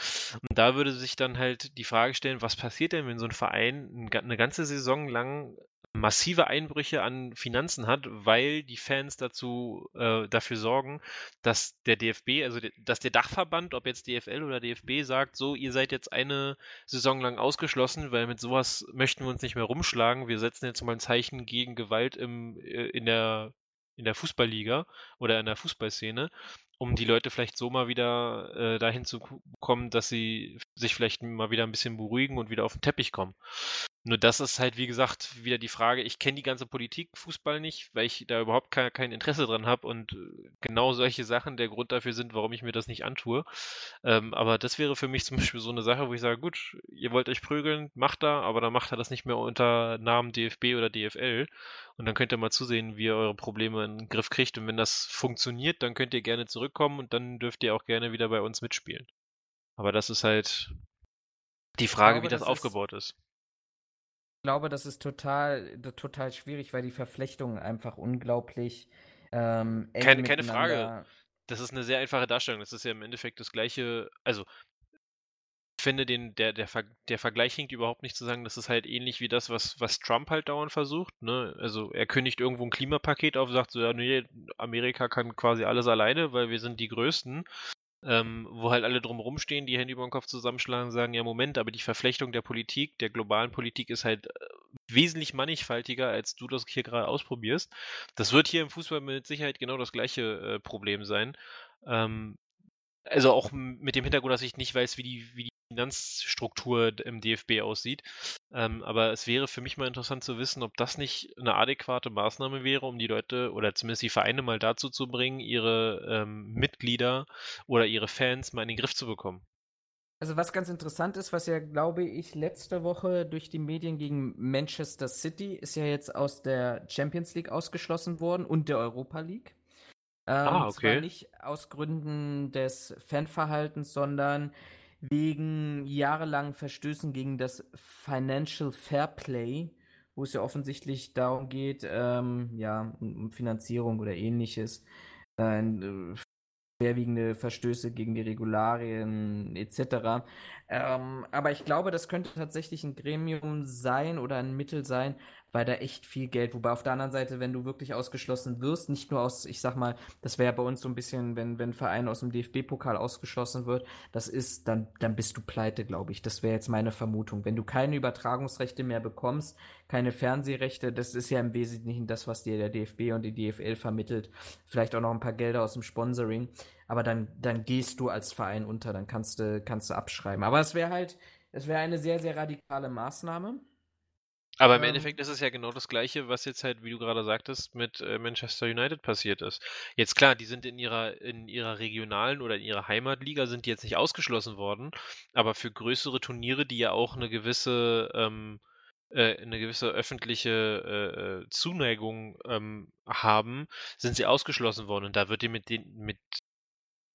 Und da würde sich dann halt die Frage stellen, was passiert denn, wenn so ein Verein eine ganze Saison lang massive Einbrüche an Finanzen hat, weil die Fans dazu äh, dafür sorgen, dass der DFB, also dass der Dachverband, ob jetzt DFL oder DFB, sagt, so, ihr seid jetzt eine Saison lang ausgeschlossen, weil mit sowas möchten wir uns nicht mehr rumschlagen. Wir setzen jetzt mal ein Zeichen gegen Gewalt im, äh, in der in der Fußballliga oder in der Fußballszene, um die Leute vielleicht so mal wieder äh, dahin zu kommen, dass sie sich vielleicht mal wieder ein bisschen beruhigen und wieder auf den Teppich kommen. Nur das ist halt, wie gesagt, wieder die Frage, ich kenne die ganze Politik Fußball nicht, weil ich da überhaupt kein, kein Interesse dran habe und äh, genau solche Sachen der Grund dafür sind, warum ich mir das nicht antue. Ähm, aber das wäre für mich zum Beispiel so eine Sache, wo ich sage, gut, ihr wollt euch prügeln, macht da, aber dann macht er das nicht mehr unter Namen DFB oder DFL. Und dann könnt ihr mal zusehen, wie ihr eure Probleme in den Griff kriegt. Und wenn das funktioniert, dann könnt ihr gerne zurückkommen und dann dürft ihr auch gerne wieder bei uns mitspielen. Aber das ist halt die Frage, glaube, wie das das ist- aufgebaut ist. Ich glaube, das ist total, total schwierig, weil die Verflechtungen einfach unglaublich ähm, eng Keine- keine Frage. Das ist eine sehr einfache Darstellung. Das ist ja im Endeffekt das gleiche. Also, finde, den, der, der, Ver, der Vergleich hinkt überhaupt nicht zu sagen, das ist halt ähnlich wie das, was, was Trump halt dauernd versucht. Ne? Also, er kündigt irgendwo ein Klimapaket auf, sagt so, ja, nee, Amerika kann quasi alles alleine, weil wir sind die Größten. Ähm, wo halt alle drumherum stehen, die Hände über den Kopf zusammenschlagen sagen, ja, Moment, aber die Verflechtung der Politik, der globalen Politik ist halt äh, wesentlich mannigfaltiger, als du das hier gerade ausprobierst. Das wird hier im Fußball mit Sicherheit genau das gleiche äh, Problem sein. Ähm, also auch mit dem Hintergrund, dass ich nicht weiß, wie die, wie die Finanzstruktur im DFB aussieht. Ähm, aber es wäre für mich mal interessant zu wissen, ob das nicht eine adäquate Maßnahme wäre, um die Leute oder zumindest die Vereine mal dazu zu bringen, ihre ähm, Mitglieder oder ihre Fans mal in den Griff zu bekommen. Also was ganz interessant ist, was ja, glaube ich, letzte Woche durch die Medien gegen Manchester City ist ja jetzt aus der Champions League ausgeschlossen worden und der Europa League. Ähm, Ah, Zwar okay. nicht aus Gründen des Fanverhaltens, sondern wegen jahrelangen Verstößen gegen das Financial Fair Play, wo es ja offensichtlich darum geht, ähm, ja, um Finanzierung oder ähnliches. Äh, schwerwiegende Verstöße gegen die Regularien etc. Ähm, aber ich glaube, das könnte tatsächlich ein Gremium sein oder ein Mittel sein, weil da echt viel Geld, wobei auf der anderen Seite, wenn du wirklich ausgeschlossen wirst, nicht nur aus, ich sag mal, das wäre bei uns so ein bisschen, wenn, wenn ein Verein aus dem DFB-Pokal ausgeschlossen wird, das ist, dann, dann bist du pleite, glaube ich. Das wäre jetzt meine Vermutung. Wenn du keine Übertragungsrechte mehr bekommst, keine Fernsehrechte, das ist ja im Wesentlichen das, was dir der DFB und die DFL vermittelt. Vielleicht auch noch ein paar Gelder aus dem Sponsoring. Aber dann, dann gehst du als Verein unter, dann kannst du, kannst du abschreiben. Aber es wäre halt, es wäre eine sehr, sehr radikale Maßnahme. Aber im Ähm, Endeffekt ist es ja genau das Gleiche, was jetzt halt, wie du gerade sagtest, mit äh, Manchester United passiert ist. Jetzt klar, die sind in ihrer, in ihrer regionalen oder in ihrer Heimatliga sind die jetzt nicht ausgeschlossen worden, aber für größere Turniere, die ja auch eine gewisse, ähm, äh, eine gewisse öffentliche äh, äh, Zuneigung ähm, haben, sind sie ausgeschlossen worden. Und da wird dir mit den, mit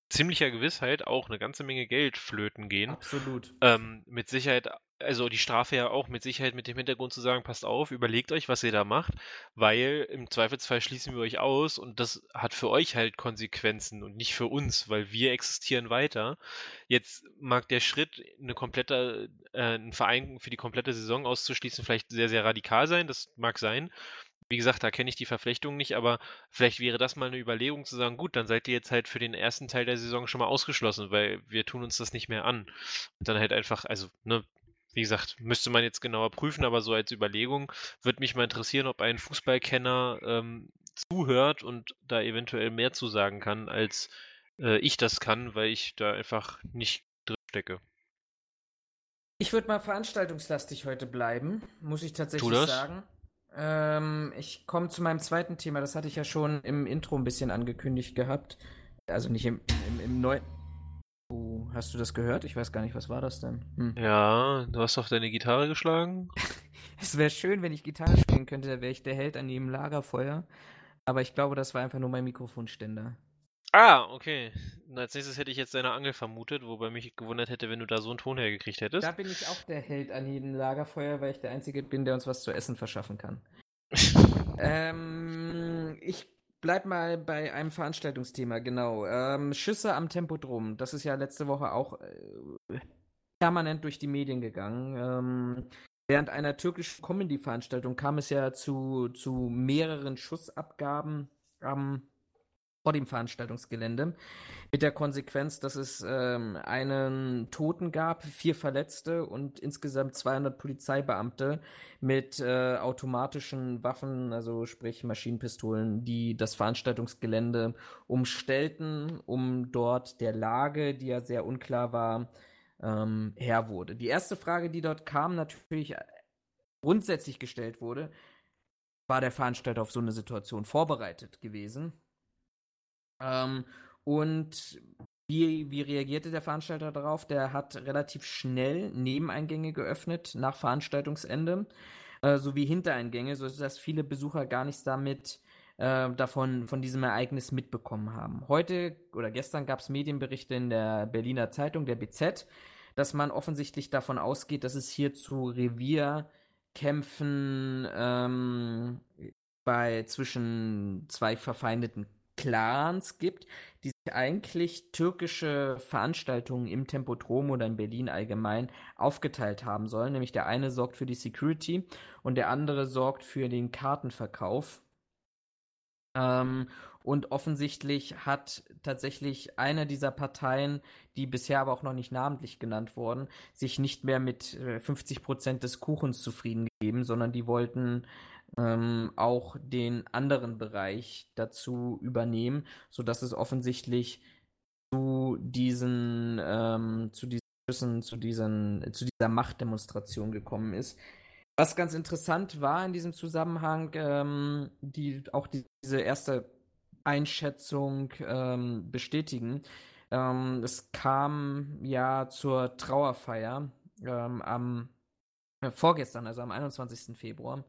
ziemlicher Gewissheit auch eine ganze Menge Geld flöten gehen. Absolut. Ähm, mit Sicherheit, also die Strafe ja auch mit Sicherheit mit dem Hintergrund zu sagen, passt auf, überlegt euch, was ihr da macht, weil im Zweifelsfall schließen wir euch aus und das hat für euch halt Konsequenzen und nicht für uns, weil wir existieren weiter. Jetzt mag der Schritt, eine komplette, äh, einen Verein für die komplette Saison auszuschließen, vielleicht sehr, sehr radikal sein, das mag sein. Wie gesagt, da kenne ich die Verflechtung nicht, aber vielleicht wäre das mal eine Überlegung zu sagen, gut, dann seid ihr jetzt halt für den ersten Teil der Saison schon mal ausgeschlossen, weil wir tun uns das nicht mehr an. Und dann halt einfach, also, ne, wie gesagt, müsste man jetzt genauer prüfen, aber so als Überlegung würde mich mal interessieren, ob ein Fußballkenner ähm, zuhört und da eventuell mehr zu sagen kann, als äh, ich das kann, weil ich da einfach nicht drin stecke. Ich würde mal veranstaltungslastig heute bleiben, muss ich tatsächlich sagen. Ähm, ich komme zu meinem zweiten Thema, das hatte ich ja schon im Intro ein bisschen angekündigt gehabt. Also nicht im, im, im neuen. Oh, hast du das gehört? Ich weiß gar nicht, was war das denn? Hm. Ja, du hast auf deine Gitarre geschlagen. Es wäre schön, wenn ich Gitarre spielen könnte, da wäre ich der Held an jedem Lagerfeuer. Aber ich glaube, das war einfach nur mein Mikrofonständer. Ah, okay. Und als nächstes hätte ich jetzt deine Angel vermutet, wobei mich gewundert hätte, wenn du da so einen Ton hergekriegt hättest. Da bin ich auch der Held an jedem Lagerfeuer, weil ich der Einzige bin, der uns was zu essen verschaffen kann. Ähm, ich bleib mal bei einem Veranstaltungsthema, genau. Ähm, Schüsse am Tempodrom. Das ist ja letzte Woche auch äh, permanent durch die Medien gegangen. Ähm, während einer türkischen Comedy-Veranstaltung kam es ja zu, zu mehreren Schussabgaben am vor dem Veranstaltungsgelände. Mit der Konsequenz, dass es ähm, einen Toten gab, vier Verletzte und insgesamt 200 Polizeibeamte mit äh, automatischen Waffen, also sprich Maschinenpistolen, die das Veranstaltungsgelände umstellten, um dort der Lage, die ja sehr unklar war, ähm, Herr wurde. Die erste Frage, die dort kam, natürlich grundsätzlich gestellt wurde, war der Veranstalter auf so eine Situation vorbereitet gewesen? Ähm, und wie, wie reagierte der Veranstalter darauf? Der hat relativ schnell Nebeneingänge geöffnet nach Veranstaltungsende, äh, sowie Hintereingänge, sodass viele Besucher gar nichts damit äh, davon von diesem Ereignis mitbekommen haben. Heute oder gestern gab es Medienberichte in der Berliner Zeitung, der BZ, dass man offensichtlich davon ausgeht, dass es hier zu Revierkämpfen ähm, bei zwischen zwei verfeindeten Clans gibt, die sich eigentlich türkische Veranstaltungen im Tempodrom oder in Berlin allgemein aufgeteilt haben sollen. Nämlich der eine sorgt für die Security und der andere sorgt für den Kartenverkauf. Ähm, und offensichtlich hat tatsächlich eine dieser Parteien, die bisher aber auch noch nicht namentlich genannt wurden, sich nicht mehr mit äh, 50% des Kuchens zufrieden gegeben, sondern die wollten ähm, auch den anderen Bereich dazu übernehmen, sodass es offensichtlich zu diesen, ähm, zu diesen Schüssen, zu, diesen, zu dieser Machtdemonstration gekommen ist. Was ganz interessant war in diesem Zusammenhang, ähm, die auch die, diese erste Einschätzung ähm, bestätigen. Ähm, es kam ja zur Trauerfeier ähm, am äh, vorgestern, also am 21. Februar,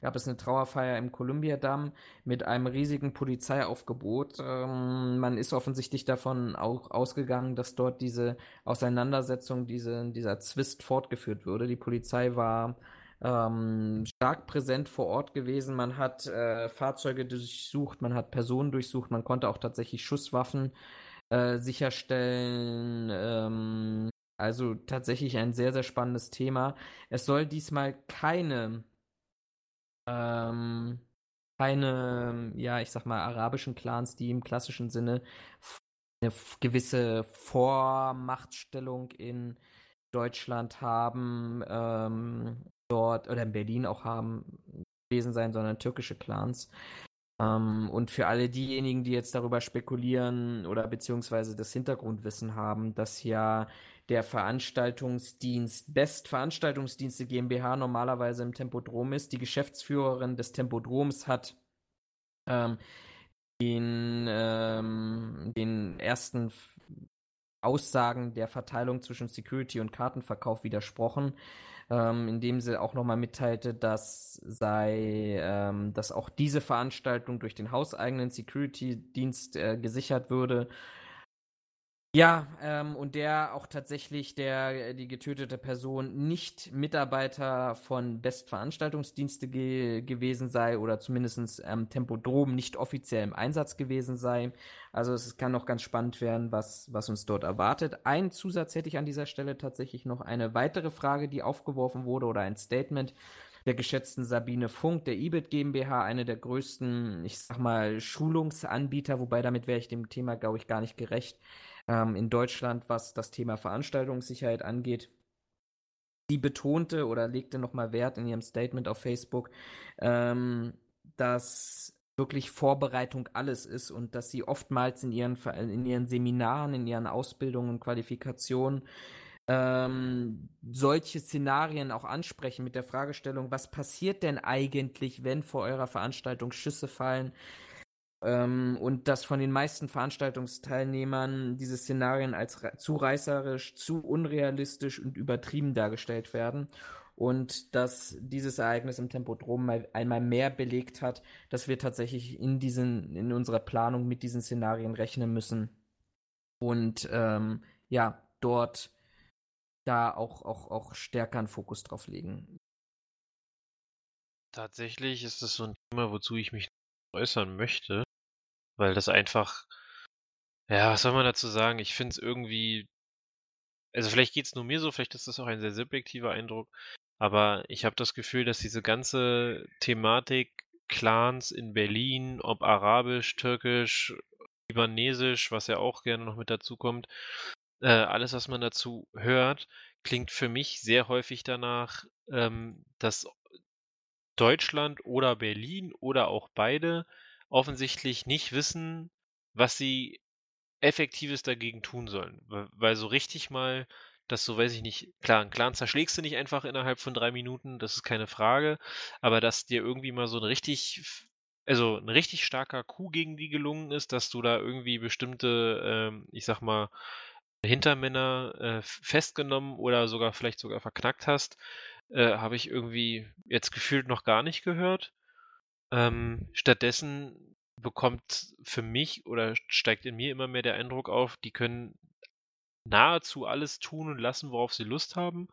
gab es eine Trauerfeier im Kolumbiadamm mit einem riesigen Polizeiaufgebot. Ähm, man ist offensichtlich davon auch ausgegangen, dass dort diese Auseinandersetzung, diese, dieser Zwist fortgeführt würde. Die Polizei war ähm, stark präsent vor Ort gewesen. Man hat äh, Fahrzeuge durchsucht, man hat Personen durchsucht, man konnte auch tatsächlich Schusswaffen äh, sicherstellen. Ähm, also tatsächlich ein sehr, sehr spannendes Thema. Es soll diesmal keine ähm, keine, ja, ich sag mal, arabischen Clans, die im klassischen Sinne eine gewisse Vormachtstellung in Deutschland haben, ähm, dort oder in Berlin auch haben gewesen sein, sondern türkische Clans. Ähm, und für alle diejenigen, die jetzt darüber spekulieren oder beziehungsweise das Hintergrundwissen haben, dass ja der Veranstaltungsdienst Best Veranstaltungsdienste GmbH normalerweise im Tempodrom ist. Die Geschäftsführerin des Tempodroms hat ähm, den, ähm, den ersten Aussagen der Verteilung zwischen Security und Kartenverkauf widersprochen, ähm, indem sie auch nochmal mitteilte, dass sei, ähm, dass auch diese Veranstaltung durch den hauseigenen Security-Dienst äh, gesichert würde Ja, ähm, und der auch tatsächlich der die getötete Person nicht Mitarbeiter von Bestveranstaltungsdienste ge gewesen sei oder zumindest ähm, Tempodrom nicht offiziell im Einsatz gewesen sei. Also es kann noch ganz spannend werden, was, was uns dort erwartet. Ein Zusatz hätte ich an dieser Stelle tatsächlich noch eine weitere Frage, die aufgeworfen wurde oder ein Statement der geschätzten Sabine Funk, der IBIT GmbH, eine der größten, ich sag mal, Schulungsanbieter, wobei damit wäre ich dem Thema, glaube ich, gar nicht gerecht ähm, in Deutschland, was das Thema Veranstaltungssicherheit angeht. Sie betonte oder legte nochmal Wert in ihrem Statement auf Facebook, ähm, dass wirklich Vorbereitung alles ist und dass sie oftmals in ihren, in ihren Seminaren, in ihren Ausbildungen und Qualifikationen ähm, solche Szenarien auch ansprechen mit der Fragestellung, was passiert denn eigentlich, wenn vor eurer Veranstaltung Schüsse fallen? Ähm, und dass von den meisten Veranstaltungsteilnehmern diese Szenarien als zu reißerisch, zu unrealistisch und übertrieben dargestellt werden. Und dass dieses Ereignis im Tempodrom mal, einmal mehr belegt hat, dass wir tatsächlich in diesen, in unserer Planung mit diesen Szenarien rechnen müssen. Und ähm, ja, dort da auch, auch, auch stärker einen Fokus drauf legen. Tatsächlich ist das so ein Thema, wozu ich mich äußern möchte weil das einfach, ja, was soll man dazu sagen? Ich finde es irgendwie, also vielleicht geht es nur mir so, vielleicht ist das auch ein sehr subjektiver Eindruck, aber ich habe das Gefühl, dass diese ganze Thematik Clans in Berlin, ob arabisch, türkisch, libanesisch, was ja auch gerne noch mit dazu kommt, äh, alles, was man dazu hört, klingt für mich sehr häufig danach, ähm, dass Deutschland oder Berlin oder auch beide offensichtlich nicht wissen, was sie Effektives dagegen tun sollen. Weil so richtig mal, das so weiß ich nicht, klar, einen Clan zerschlägst du nicht einfach innerhalb von drei Minuten, das ist keine Frage, aber dass dir irgendwie mal so ein richtig, also ein richtig starker Coup gegen die gelungen ist, dass du da irgendwie bestimmte, ähm, ich sag mal, Hintermänner äh, festgenommen oder sogar vielleicht sogar verknackt hast, äh, habe ich irgendwie jetzt gefühlt noch gar nicht gehört. Ähm, stattdessen bekommt für mich oder steigt in mir immer mehr der Eindruck auf, die können nahezu alles tun und lassen, worauf sie Lust haben.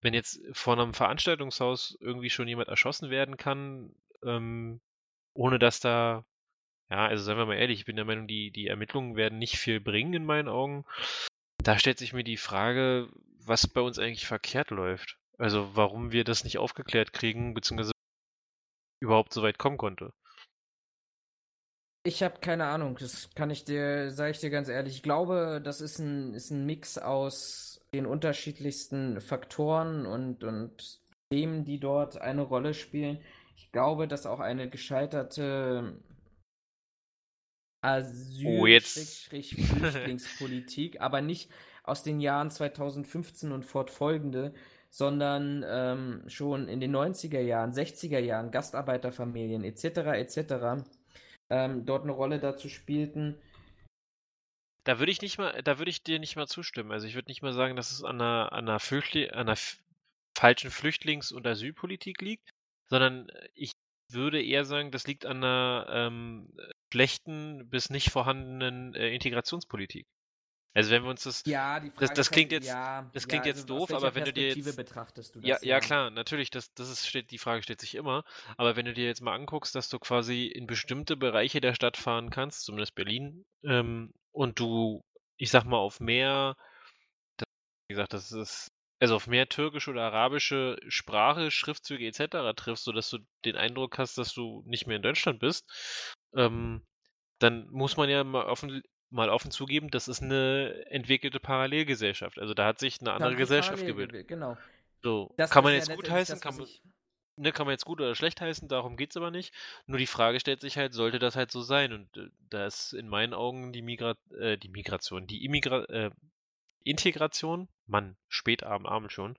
Wenn jetzt vor einem Veranstaltungshaus irgendwie schon jemand erschossen werden kann, ähm, ohne dass da, ja, also seien wir mal ehrlich, ich bin der Meinung, die, die Ermittlungen werden nicht viel bringen in meinen Augen. Da stellt sich mir die Frage, was bei uns eigentlich verkehrt läuft. Also warum wir das nicht aufgeklärt kriegen, beziehungsweise überhaupt so weit kommen konnte. Ich habe keine Ahnung, das kann ich dir, sage ich dir ganz ehrlich. Ich glaube, das ist ein, ist ein Mix aus den unterschiedlichsten Faktoren und, und Themen, die dort eine Rolle spielen. Ich glaube, dass auch eine gescheiterte Asyl-Flüchtlingspolitik, oh, aber nicht aus den Jahren 2015 und fortfolgende, sondern ähm, schon in den 90er Jahren, 60er Jahren Gastarbeiterfamilien etc. etc. Ähm, dort eine Rolle dazu spielten. Da würde ich nicht mal, da würde ich dir nicht mal zustimmen. Also ich würde nicht mal sagen, dass es an einer, an einer, Flüchtling, an einer falschen Flüchtlings- und Asylpolitik liegt, sondern ich würde eher sagen, das liegt an einer ähm, schlechten bis nicht vorhandenen äh, Integrationspolitik. Also wenn wir uns das, ja, die Frage das, das klingt halt, jetzt, ja, das klingt ja, jetzt also doof, aber wenn du dir jetzt, betrachtest du das, ja, ja, klar, natürlich, das, das ist, steht, die Frage stellt sich immer, aber wenn du dir jetzt mal anguckst, dass du quasi in bestimmte Bereiche der Stadt fahren kannst, zumindest Berlin, ähm, und du, ich sag mal, auf mehr, das, wie gesagt, das ist, also auf mehr türkische oder arabische Sprache, Schriftzüge etc. triffst, sodass du den Eindruck hast, dass du nicht mehr in Deutschland bist, ähm, dann muss man ja mal offen, mal offen zugeben, das ist eine entwickelte Parallelgesellschaft. Also da hat sich eine andere Gesellschaft gebildet. Genau. So, das kann man jetzt ja gut heißen, kann man, ne, kann man jetzt gut oder schlecht heißen, darum geht es aber nicht. Nur die Frage stellt sich halt, sollte das halt so sein? Und äh, da ist in meinen Augen die, Migra äh, die Migration, die Immigra äh, Integration, Mann, spät am Abend schon,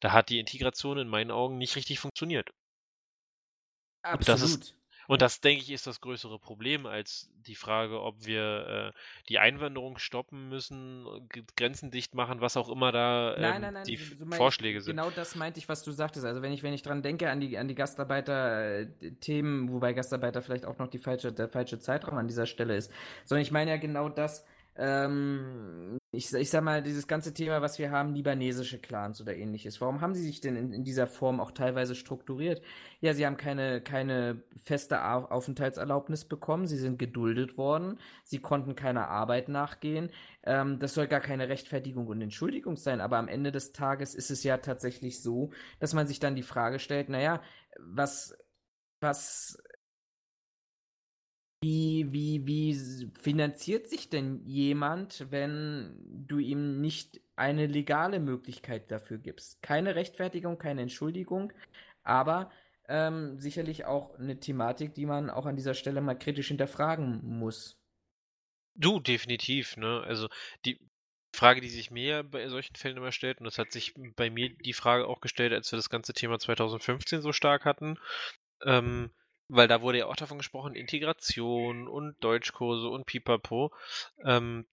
da hat die Integration in meinen Augen nicht richtig funktioniert. Absolut. Und das ist, und das, denke ich, ist das größere Problem als die Frage, ob wir äh, die Einwanderung stoppen müssen, Grenzen dicht machen, was auch immer da ähm, nein, nein, nein, die so, Vorschläge sind. Genau das meinte ich, was du sagtest. Also wenn ich, wenn ich dran denke an die, an die Gastarbeiter-Themen, wobei Gastarbeiter vielleicht auch noch die falsche, der falsche Zeitraum an dieser Stelle ist, sondern ich meine ja genau das, ähm, ich, ich sag mal, dieses ganze Thema, was wir haben, libanesische Clans oder ähnliches. Warum haben sie sich denn in, in dieser Form auch teilweise strukturiert? Ja, sie haben keine, keine feste Aufenthaltserlaubnis bekommen, sie sind geduldet worden, sie konnten keiner Arbeit nachgehen. Ähm, das soll gar keine Rechtfertigung und Entschuldigung sein, aber am Ende des Tages ist es ja tatsächlich so, dass man sich dann die Frage stellt, naja, was, was wie, wie, wie finanziert sich denn jemand, wenn du ihm nicht eine legale Möglichkeit dafür gibst? Keine Rechtfertigung, keine Entschuldigung, aber ähm, sicherlich auch eine Thematik, die man auch an dieser Stelle mal kritisch hinterfragen muss. Du, definitiv, ne? Also die Frage, die sich mir bei solchen Fällen immer stellt, und das hat sich bei mir die Frage auch gestellt, als wir das ganze Thema 2015 so stark hatten, ähm, weil da wurde ja auch davon gesprochen, Integration und Deutschkurse und Pipapo. Ähm,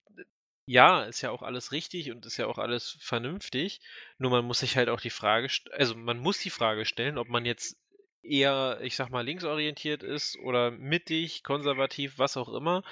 ja, ist ja auch alles richtig und ist ja auch alles vernünftig. Nur man muss sich halt auch die Frage, also man muss die Frage stellen, ob man jetzt eher, ich sag mal, linksorientiert ist oder mittig, konservativ, was auch immer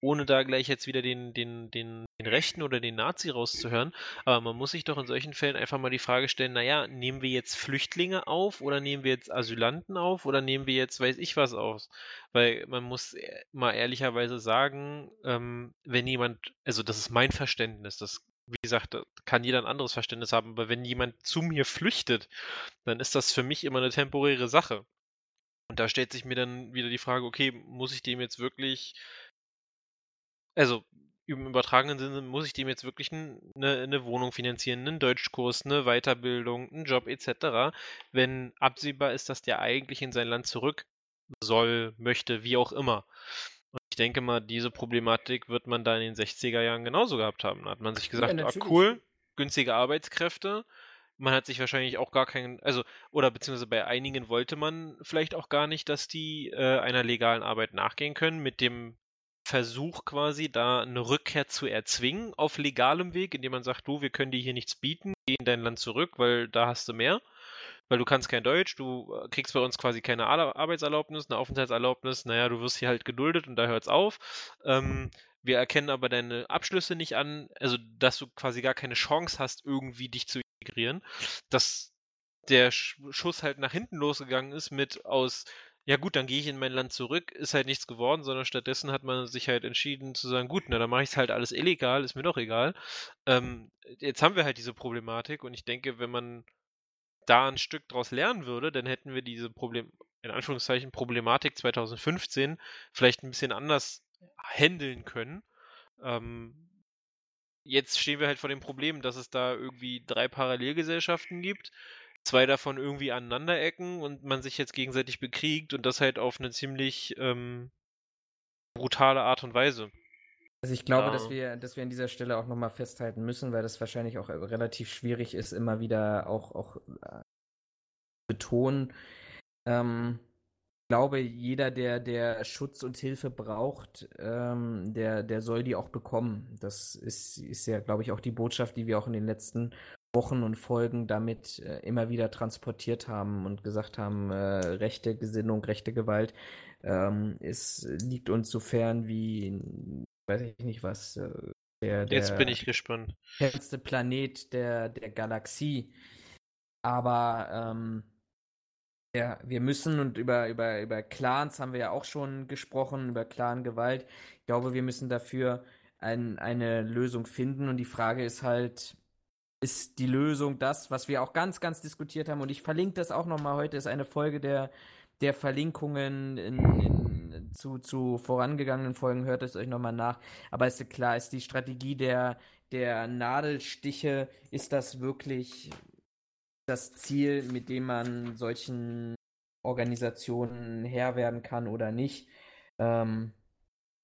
ohne da gleich jetzt wieder den, den, den, den Rechten oder den Nazi rauszuhören. Aber man muss sich doch in solchen Fällen einfach mal die Frage stellen, naja, nehmen wir jetzt Flüchtlinge auf oder nehmen wir jetzt Asylanten auf oder nehmen wir jetzt weiß ich was aus? Weil man muss e, mal ehrlicherweise sagen, ähm, wenn jemand, also das ist mein Verständnis, das wie gesagt, kann jeder ein anderes Verständnis haben, aber wenn jemand zu mir flüchtet, dann ist das für mich immer eine temporäre Sache. Und da stellt sich mir dann wieder die Frage, okay, muss ich dem jetzt wirklich also im übertragenen Sinne muss ich dem jetzt wirklich eine, eine Wohnung finanzieren, einen Deutschkurs, eine Weiterbildung, einen Job etc., wenn absehbar ist, dass der eigentlich in sein Land zurück soll, möchte, wie auch immer. Und ich denke mal, diese Problematik wird man da in den 60er Jahren genauso gehabt haben. Da hat man sich gesagt, ja, ah, cool, günstige Arbeitskräfte. Man hat sich wahrscheinlich auch gar keinen, also, oder beziehungsweise bei einigen wollte man vielleicht auch gar nicht, dass die äh, einer legalen Arbeit nachgehen können, mit dem Versuch quasi, da eine Rückkehr zu erzwingen auf legalem Weg, indem man sagt, du, wir können dir hier nichts bieten, geh in dein Land zurück, weil da hast du mehr. Weil du kannst kein Deutsch, du äh, kriegst bei uns quasi keine Arbeitserlaubnis, eine Aufenthaltserlaubnis, naja, du wirst hier halt geduldet und da hört's auf. Ähm, wir erkennen aber deine Abschlüsse nicht an, also dass du quasi gar keine Chance hast, irgendwie dich zu integrieren. Dass der Schuss halt nach hinten losgegangen ist mit aus ja gut, dann gehe ich in mein Land zurück, ist halt nichts geworden, sondern stattdessen hat man sich halt entschieden zu sagen, gut, na dann mache ich es halt alles illegal, ist mir doch egal. Ähm, jetzt haben wir halt diese Problematik und ich denke, wenn man da ein Stück draus lernen würde, dann hätten wir diese Problem, in Anführungszeichen Problematik 2015 vielleicht ein bisschen anders handeln können. Ähm, jetzt stehen wir halt vor dem Problem, dass es da irgendwie drei Parallelgesellschaften gibt zwei davon irgendwie aneinander ecken und man sich jetzt gegenseitig bekriegt und das halt auf eine ziemlich ähm, brutale Art und Weise. Also ich glaube, ja. dass wir, dass wir an dieser Stelle auch nochmal festhalten müssen, weil das wahrscheinlich auch relativ schwierig ist, immer wieder auch, auch äh, betonen. Ähm, ich glaube, jeder, der, der Schutz und Hilfe braucht, ähm, der, der soll die auch bekommen. Das ist, ist ja, glaube ich, auch die Botschaft, die wir auch in den letzten Wochen und Folgen damit äh, immer wieder transportiert haben und gesagt haben, äh, rechte Gesinnung, rechte Gewalt ähm, ist, liegt uns so fern wie, weiß ich nicht was, äh, der, der Jetzt bin ich gespannt. Hellste Planet der, der Galaxie. Aber ähm, ja, wir müssen und über, über, über Clans haben wir ja auch schon gesprochen, über Clan-Gewalt. Ich glaube, wir müssen dafür ein, eine Lösung finden und die Frage ist halt, ist die Lösung das, was wir auch ganz, ganz diskutiert haben. Und ich verlinke das auch nochmal heute, ist eine Folge der, der Verlinkungen in, in, zu, zu vorangegangenen Folgen. Hört es euch nochmal nach. Aber ist klar, ist die Strategie der, der Nadelstiche, ist das wirklich das Ziel, mit dem man solchen Organisationen Herr werden kann oder nicht? Ähm,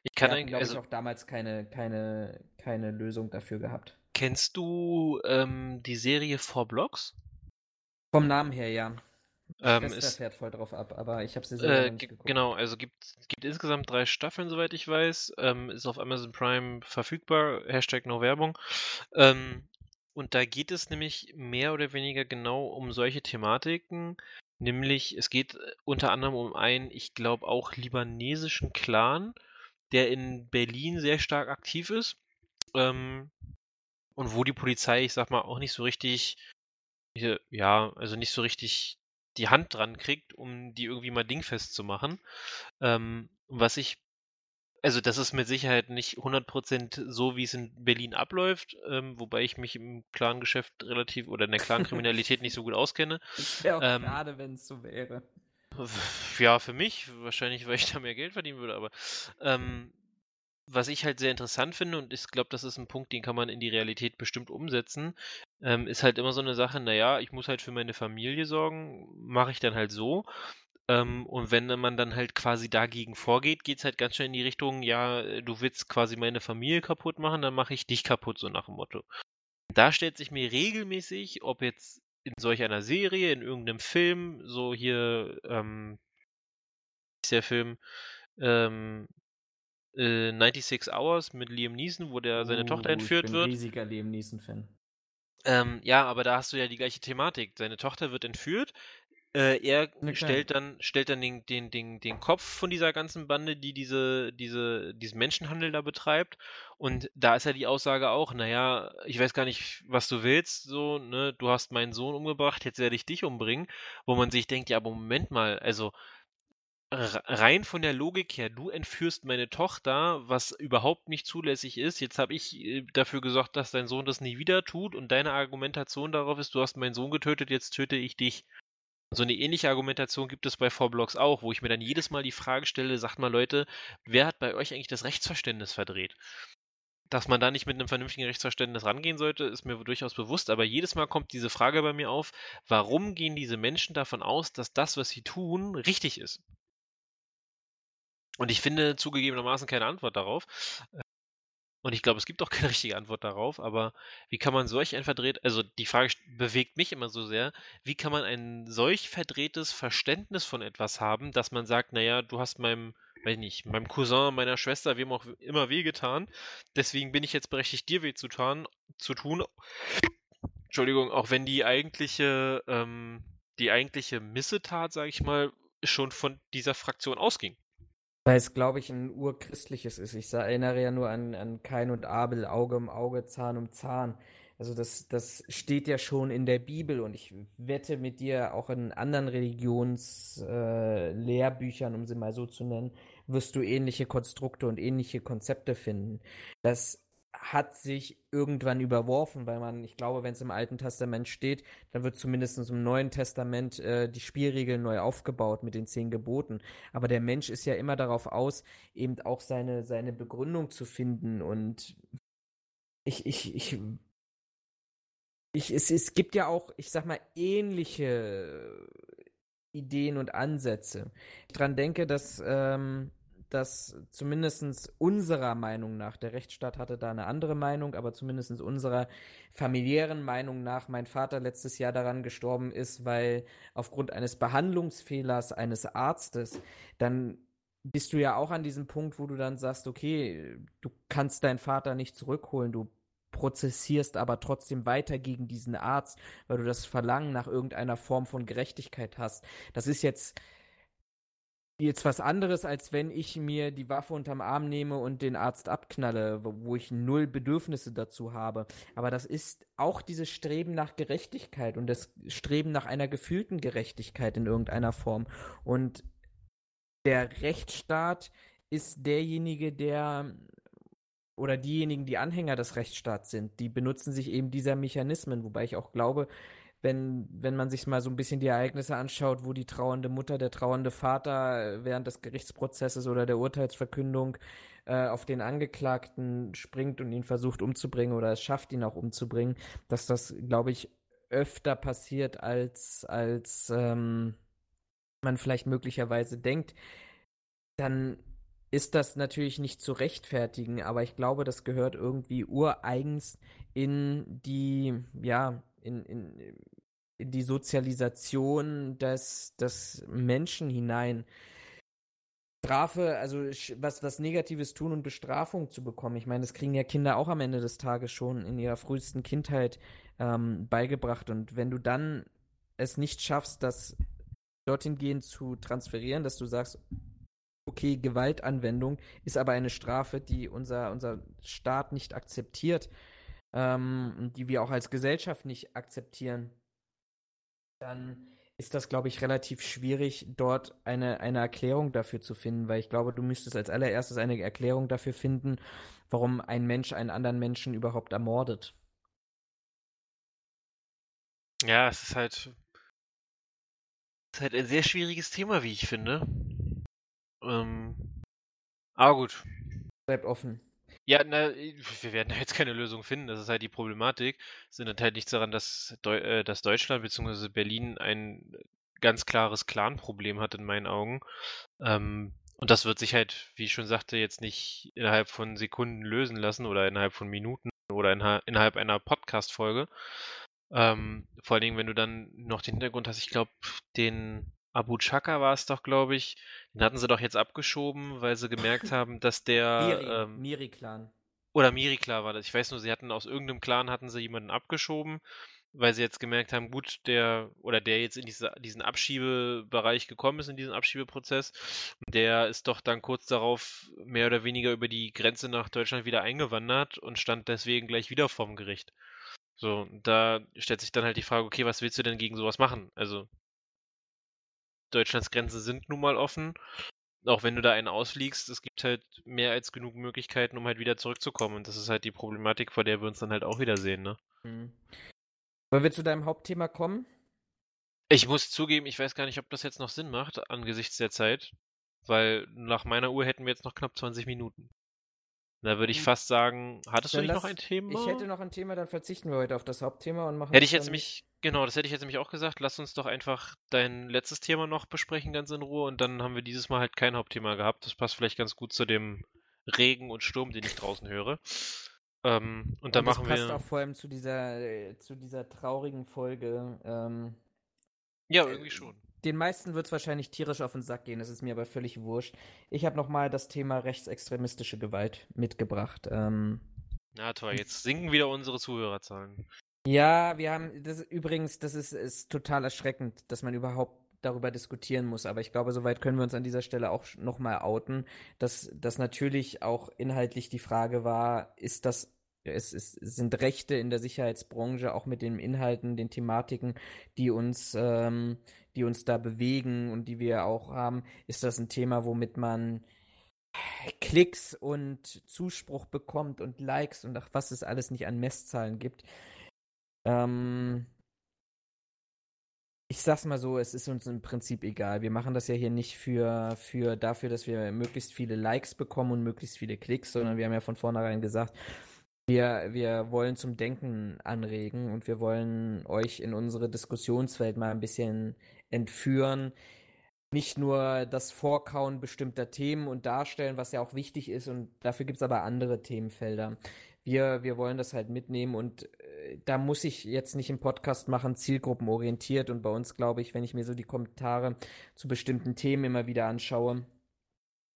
ich kann glaube also, ich, auch damals keine, keine, keine Lösung dafür gehabt. Kennst du ähm, die Serie Four Blocks? Vom Namen her, ja. Ähm, ist, fährt voll drauf ab, aber ich habe sie selber äh, nicht geguckt. Genau, also gibt gibt insgesamt drei Staffeln, soweit ich weiß. Ähm, ist auf Amazon Prime verfügbar. Hashtag No Werbung. Ähm, und da geht es nämlich mehr oder weniger genau um solche Thematiken. Nämlich, es geht unter anderem um einen, ich glaube auch libanesischen Clan, der in Berlin sehr stark aktiv ist Ähm, und wo die Polizei, ich sag mal, auch nicht so richtig, ja, also nicht so richtig die Hand dran kriegt, um die irgendwie mal dingfest zu machen. Ähm, was ich, also das ist mit Sicherheit nicht 100% so, wie es in Berlin abläuft, ähm, wobei ich mich im Clan-Geschäft relativ oder in der Clan-Kriminalität nicht so gut auskenne. Wäre auch ähm, schade, wenn es so wäre. Ja, für mich, wahrscheinlich, weil ich da mehr Geld verdienen würde, aber ähm, was ich halt sehr interessant finde, und ich glaube, das ist ein Punkt, den kann man in die Realität bestimmt umsetzen, ähm, ist halt immer so eine Sache, naja, ich muss halt für meine Familie sorgen, mache ich dann halt so. Ähm, und wenn man dann halt quasi dagegen vorgeht, geht es halt ganz schnell in die Richtung, ja, du willst quasi meine Familie kaputt machen, dann mache ich dich kaputt, so nach dem Motto. Da stellt sich mir regelmäßig, ob jetzt in solch einer Serie, in irgendeinem Film, so hier, ähm, ist der Film, ähm, äh, 96 Hours mit Liam Neeson, wo der seine Tochter Uh, entführt ich bin wird. ein riesiger Liam Neeson-Fan. Ähm, ja, aber da hast du ja die gleiche Thematik. Seine Tochter wird entführt. Äh, er klar. stellt dann, stellt dann den, den, den, den Kopf von dieser ganzen Bande, die diese, diese, diesen Menschenhandel da betreibt. Und da ist ja die Aussage auch, naja, ich weiß gar nicht, was du willst, so, ne, du hast meinen Sohn umgebracht, jetzt werde ich dich umbringen. Wo man sich denkt, ja, aber Moment mal, also rein von der Logik her, du entführst meine Tochter, was überhaupt nicht zulässig ist. Jetzt habe ich äh, dafür gesorgt, dass dein Sohn das nie wieder tut und deine Argumentation darauf ist, du hast meinen Sohn getötet, jetzt töte ich dich. So eine ähnliche Argumentation gibt es bei Vorblogs auch, wo ich mir dann jedes Mal die Frage stelle, sagt mal Leute, wer hat bei euch eigentlich das Rechtsverständnis verdreht? Dass man da nicht mit einem vernünftigen Rechtsverständnis rangehen sollte, ist mir durchaus bewusst, aber jedes Mal kommt diese Frage bei mir auf, warum gehen diese Menschen davon aus, dass das, was sie tun, richtig ist? Und ich finde zugegebenermaßen keine Antwort darauf. Und ich glaube, es gibt auch keine richtige Antwort darauf, aber wie kann man solch ein verdreht, also die Frage bewegt mich immer so sehr, wie kann man ein solch verdrehtes Verständnis von etwas haben, dass man sagt, naja, du hast meinem, weiß nicht, meinem Cousin, meiner Schwester, wem auch immer wehgetan, deswegen bin ich jetzt berechtigt, dir weh zu, tun, zu tun. Entschuldigung, auch wenn die eigentliche, ähm, die eigentliche Missetat, sage ich mal, schon von dieser Fraktion ausging. Weil es, glaube ich, ein urchristliches ist. Ich erinnere ja nur an, an Kain und Abel, Auge um Auge, Zahn um Zahn. Also das, das steht ja schon in der Bibel und ich wette mit dir, auch in anderen Religionslehrbüchern, äh, um sie mal so zu nennen, wirst du ähnliche Konstrukte und ähnliche Konzepte finden. Das hat sich irgendwann überworfen, weil man, ich glaube, wenn es im Alten Testament steht, dann wird zumindest im Neuen Testament äh, die Spielregeln neu aufgebaut mit den zehn Geboten. Aber der Mensch ist ja immer darauf aus, eben auch seine, seine Begründung zu finden. Und ich, ich, ich, ich, es, es gibt ja auch, ich sag mal, ähnliche Ideen und Ansätze. Ich dran denke, dass, ähm, dass zumindest unserer Meinung nach, der Rechtsstaat hatte da eine andere Meinung, aber zumindest unserer familiären Meinung nach mein Vater letztes Jahr daran gestorben ist, weil aufgrund eines Behandlungsfehlers eines Arztes, dann bist du ja auch an diesem Punkt, wo du dann sagst, okay, du kannst deinen Vater nicht zurückholen, du prozessierst aber trotzdem weiter gegen diesen Arzt, weil du das Verlangen nach irgendeiner Form von Gerechtigkeit hast. Das ist jetzt jetzt was anderes, als wenn ich mir die Waffe unterm Arm nehme und den Arzt abknalle, wo ich null Bedürfnisse dazu habe. Aber das ist auch dieses Streben nach Gerechtigkeit und das Streben nach einer gefühlten Gerechtigkeit in irgendeiner Form. Und der Rechtsstaat ist derjenige, der oder diejenigen, die Anhänger des Rechtsstaats sind, die benutzen sich eben dieser Mechanismen, wobei ich auch glaube, wenn, wenn man sich mal so ein bisschen die Ereignisse anschaut, wo die trauernde Mutter, der trauernde Vater äh, während des Gerichtsprozesses oder der Urteilsverkündung äh, auf den Angeklagten springt und ihn versucht umzubringen oder es schafft, ihn auch umzubringen, dass das, glaube ich, öfter passiert, als, als ähm, man vielleicht möglicherweise denkt, dann ist das natürlich nicht zu rechtfertigen, aber ich glaube, das gehört irgendwie ureigens in die, ja, in, in, in die Sozialisation des, des Menschen hinein. Strafe, also was, was Negatives tun und Bestrafung zu bekommen. Ich meine, das kriegen ja Kinder auch am Ende des Tages schon in ihrer frühesten Kindheit ähm, beigebracht. Und wenn du dann es nicht schaffst, das dorthin gehend zu transferieren, dass du sagst, okay, Gewaltanwendung ist aber eine Strafe, die unser, unser Staat nicht akzeptiert, ähm, die wir auch als Gesellschaft nicht akzeptieren, dann ist das, glaube ich, relativ schwierig, dort eine, eine Erklärung dafür zu finden, weil ich glaube, du müsstest als allererstes eine Erklärung dafür finden, warum ein Mensch einen anderen Menschen überhaupt ermordet. Ja, es ist halt, es ist halt ein sehr schwieriges Thema, wie ich finde. Ähm, aber gut. Bleibt offen. Ja, na, wir werden jetzt keine Lösung finden. Das ist halt die Problematik. Es ändert halt nichts daran, dass, Deu äh, dass Deutschland bzw. Berlin ein ganz klares Clan-Problem hat in meinen Augen. Ähm, und das wird sich halt, wie ich schon sagte, jetzt nicht innerhalb von Sekunden lösen lassen oder innerhalb von Minuten oder innerhalb einer Podcast-Folge. Ähm, vor allen Dingen, wenn du dann noch den Hintergrund hast, ich glaube, den Abu Chaka war es doch, glaube ich. Den hatten sie doch jetzt abgeschoben, weil sie gemerkt haben, dass der. Miri, ähm, Miri-Clan. Oder Miri-Clan war das. Ich weiß nur, sie hatten aus irgendeinem Clan hatten sie jemanden abgeschoben, weil sie jetzt gemerkt haben, gut, der oder der jetzt in diese, diesen Abschiebebereich gekommen ist, in diesen Abschiebeprozess, der ist doch dann kurz darauf mehr oder weniger über die Grenze nach Deutschland wieder eingewandert und stand deswegen gleich wieder vorm Gericht. So, da stellt sich dann halt die Frage, okay, was willst du denn gegen sowas machen? Also, Deutschlands Grenzen sind nun mal offen. Auch wenn du da einen ausfliegst, es gibt halt mehr als genug Möglichkeiten, um halt wieder zurückzukommen. Und das ist halt die Problematik, vor der wir uns dann halt auch wiedersehen, ne? Mhm. Wollen wir zu deinem Hauptthema kommen? Ich muss zugeben, ich weiß gar nicht, ob das jetzt noch Sinn macht, angesichts der Zeit. Weil nach meiner Uhr hätten wir jetzt noch knapp 20 Minuten. Da würde ich hm. fast sagen, hattest dann du nicht noch ein Thema? Ich hätte noch ein Thema, dann verzichten wir heute auf das Hauptthema und machen Hätte ich jetzt nämlich, genau, das hätte ich jetzt nämlich auch gesagt, lass uns doch einfach dein letztes Thema noch besprechen, ganz in Ruhe, und dann haben wir dieses Mal halt kein Hauptthema gehabt. Das passt vielleicht ganz gut zu dem Regen und Sturm, den ich draußen höre. Ähm, und dann und machen wir. Das passt auch vor allem zu dieser, äh, zu dieser traurigen Folge. Ähm, ja, irgendwie schon. Den meisten wird es wahrscheinlich tierisch auf den Sack gehen, das ist mir aber völlig wurscht. Ich habe nochmal das Thema rechtsextremistische Gewalt mitgebracht. Ähm, Na toll, jetzt sinken wieder unsere Zuhörerzahlen. Ja, wir haben, das übrigens, das ist, ist total erschreckend, dass man überhaupt darüber diskutieren muss. Aber ich glaube, soweit können wir uns an dieser Stelle auch nochmal outen, dass das natürlich auch inhaltlich die Frage war, ist das es, es, sind Rechte in der Sicherheitsbranche, auch mit den Inhalten, den Thematiken, die uns, ähm, die uns da bewegen und die wir auch haben, ist das ein Thema, womit man Klicks und Zuspruch bekommt und Likes und ach, was es alles nicht an Messzahlen gibt. Ähm, ich sag's mal so, es ist uns im Prinzip egal. Wir machen das ja hier nicht für, für dafür, dass wir möglichst viele Likes bekommen und möglichst viele Klicks, sondern wir haben ja von vornherein gesagt, wir, wir wollen zum Denken anregen und wir wollen euch in unsere Diskussionswelt mal ein bisschen entführen. Nicht nur das Vorkauen bestimmter Themen und darstellen, was ja auch wichtig ist, und dafür gibt es aber andere Themenfelder. Wir, wir wollen das halt mitnehmen und äh, da muss ich jetzt nicht im Podcast machen, zielgruppenorientiert. Und bei uns glaube ich, wenn ich mir so die Kommentare zu bestimmten Themen immer wieder anschaue,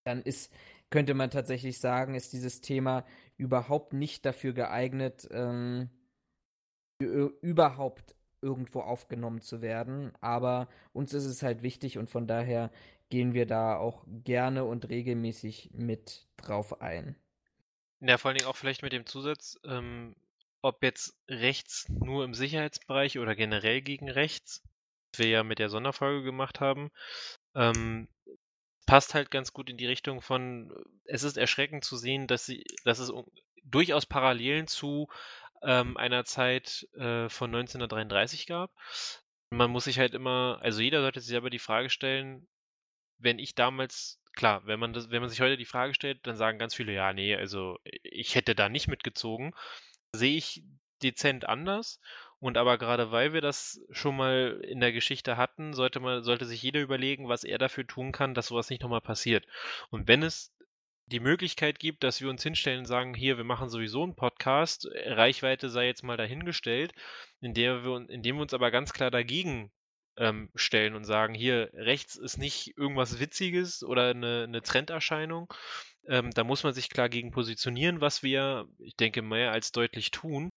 dann ist, könnte man tatsächlich sagen, ist dieses Thema überhaupt nicht dafür geeignet, ähm, überhaupt irgendwo aufgenommen zu werden. Aber uns ist es halt wichtig und von daher gehen wir da auch gerne und regelmäßig mit drauf ein. Ja, vor allen Dingen auch vielleicht mit dem Zusatz, ähm, ob jetzt rechts nur im Sicherheitsbereich oder generell gegen rechts, was wir ja mit der Sonderfolge gemacht haben, ähm, passt halt ganz gut in die Richtung von, es ist erschreckend zu sehen, dass, sie, dass es durchaus Parallelen zu ähm, einer Zeit äh, von 1933 gab. Man muss sich halt immer, also jeder sollte sich aber die Frage stellen, wenn ich damals, klar, wenn man das, wenn man sich heute die Frage stellt, dann sagen ganz viele, ja, nee, also ich hätte da nicht mitgezogen. Sehe ich dezent anders und aber gerade weil wir das schon mal in der Geschichte hatten, sollte man, sollte sich jeder überlegen, was er dafür tun kann, dass sowas nicht nochmal passiert. Und wenn es die Möglichkeit gibt, dass wir uns hinstellen und sagen, hier, wir machen sowieso einen Podcast, Reichweite sei jetzt mal dahingestellt, in der wir, indem wir uns aber ganz klar dagegen ähm, stellen und sagen, hier, rechts ist nicht irgendwas Witziges oder eine, eine Trenderscheinung. Ähm, da muss man sich klar gegen positionieren, was wir, ich denke, mehr als deutlich tun.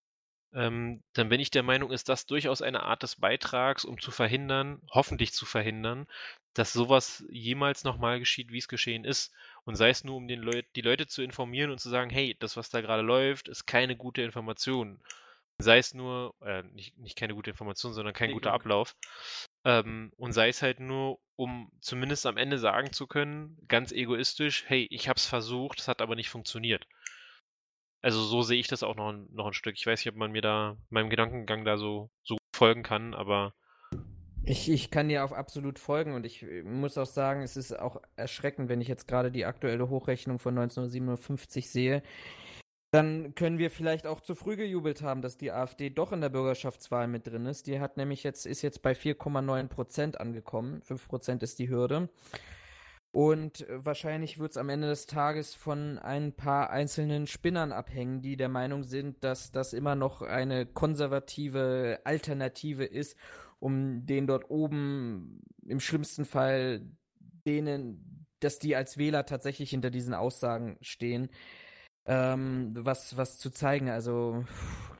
ähm, dann bin ich der Meinung, ist das durchaus eine Art des Beitrags, um zu verhindern, hoffentlich zu verhindern, dass sowas jemals nochmal geschieht, wie es geschehen ist. Und sei es nur, um den Leut die Leute zu informieren und zu sagen, hey, das, was da gerade läuft, ist keine gute Information. Sei es nur, äh, nicht, nicht keine gute Information, sondern kein guter Ablauf. Ähm, und sei es halt nur, um zumindest am Ende sagen zu können, ganz egoistisch, hey, ich hab's versucht, es hat aber nicht funktioniert. Also so sehe ich das auch noch, noch ein Stück. Ich weiß nicht, ob man mir da meinem Gedankengang da so, so folgen kann, aber. Ich, ich kann dir auch absolut folgen und ich muss auch sagen, es ist auch erschreckend, wenn ich jetzt gerade die aktuelle Hochrechnung von 1957 sehe. Dann können wir vielleicht auch zu früh gejubelt haben, dass die AfD doch in der Bürgerschaftswahl mit drin ist. Die hat nämlich jetzt, ist jetzt bei 4,9 Prozent angekommen. 5 Prozent ist die Hürde. Und wahrscheinlich wird es am Ende des Tages von ein paar einzelnen Spinnern abhängen, die der Meinung sind, dass das immer noch eine konservative Alternative ist, um den dort oben im schlimmsten Fall denen, dass die als Wähler tatsächlich hinter diesen Aussagen stehen, ähm, was, was zu zeigen. Also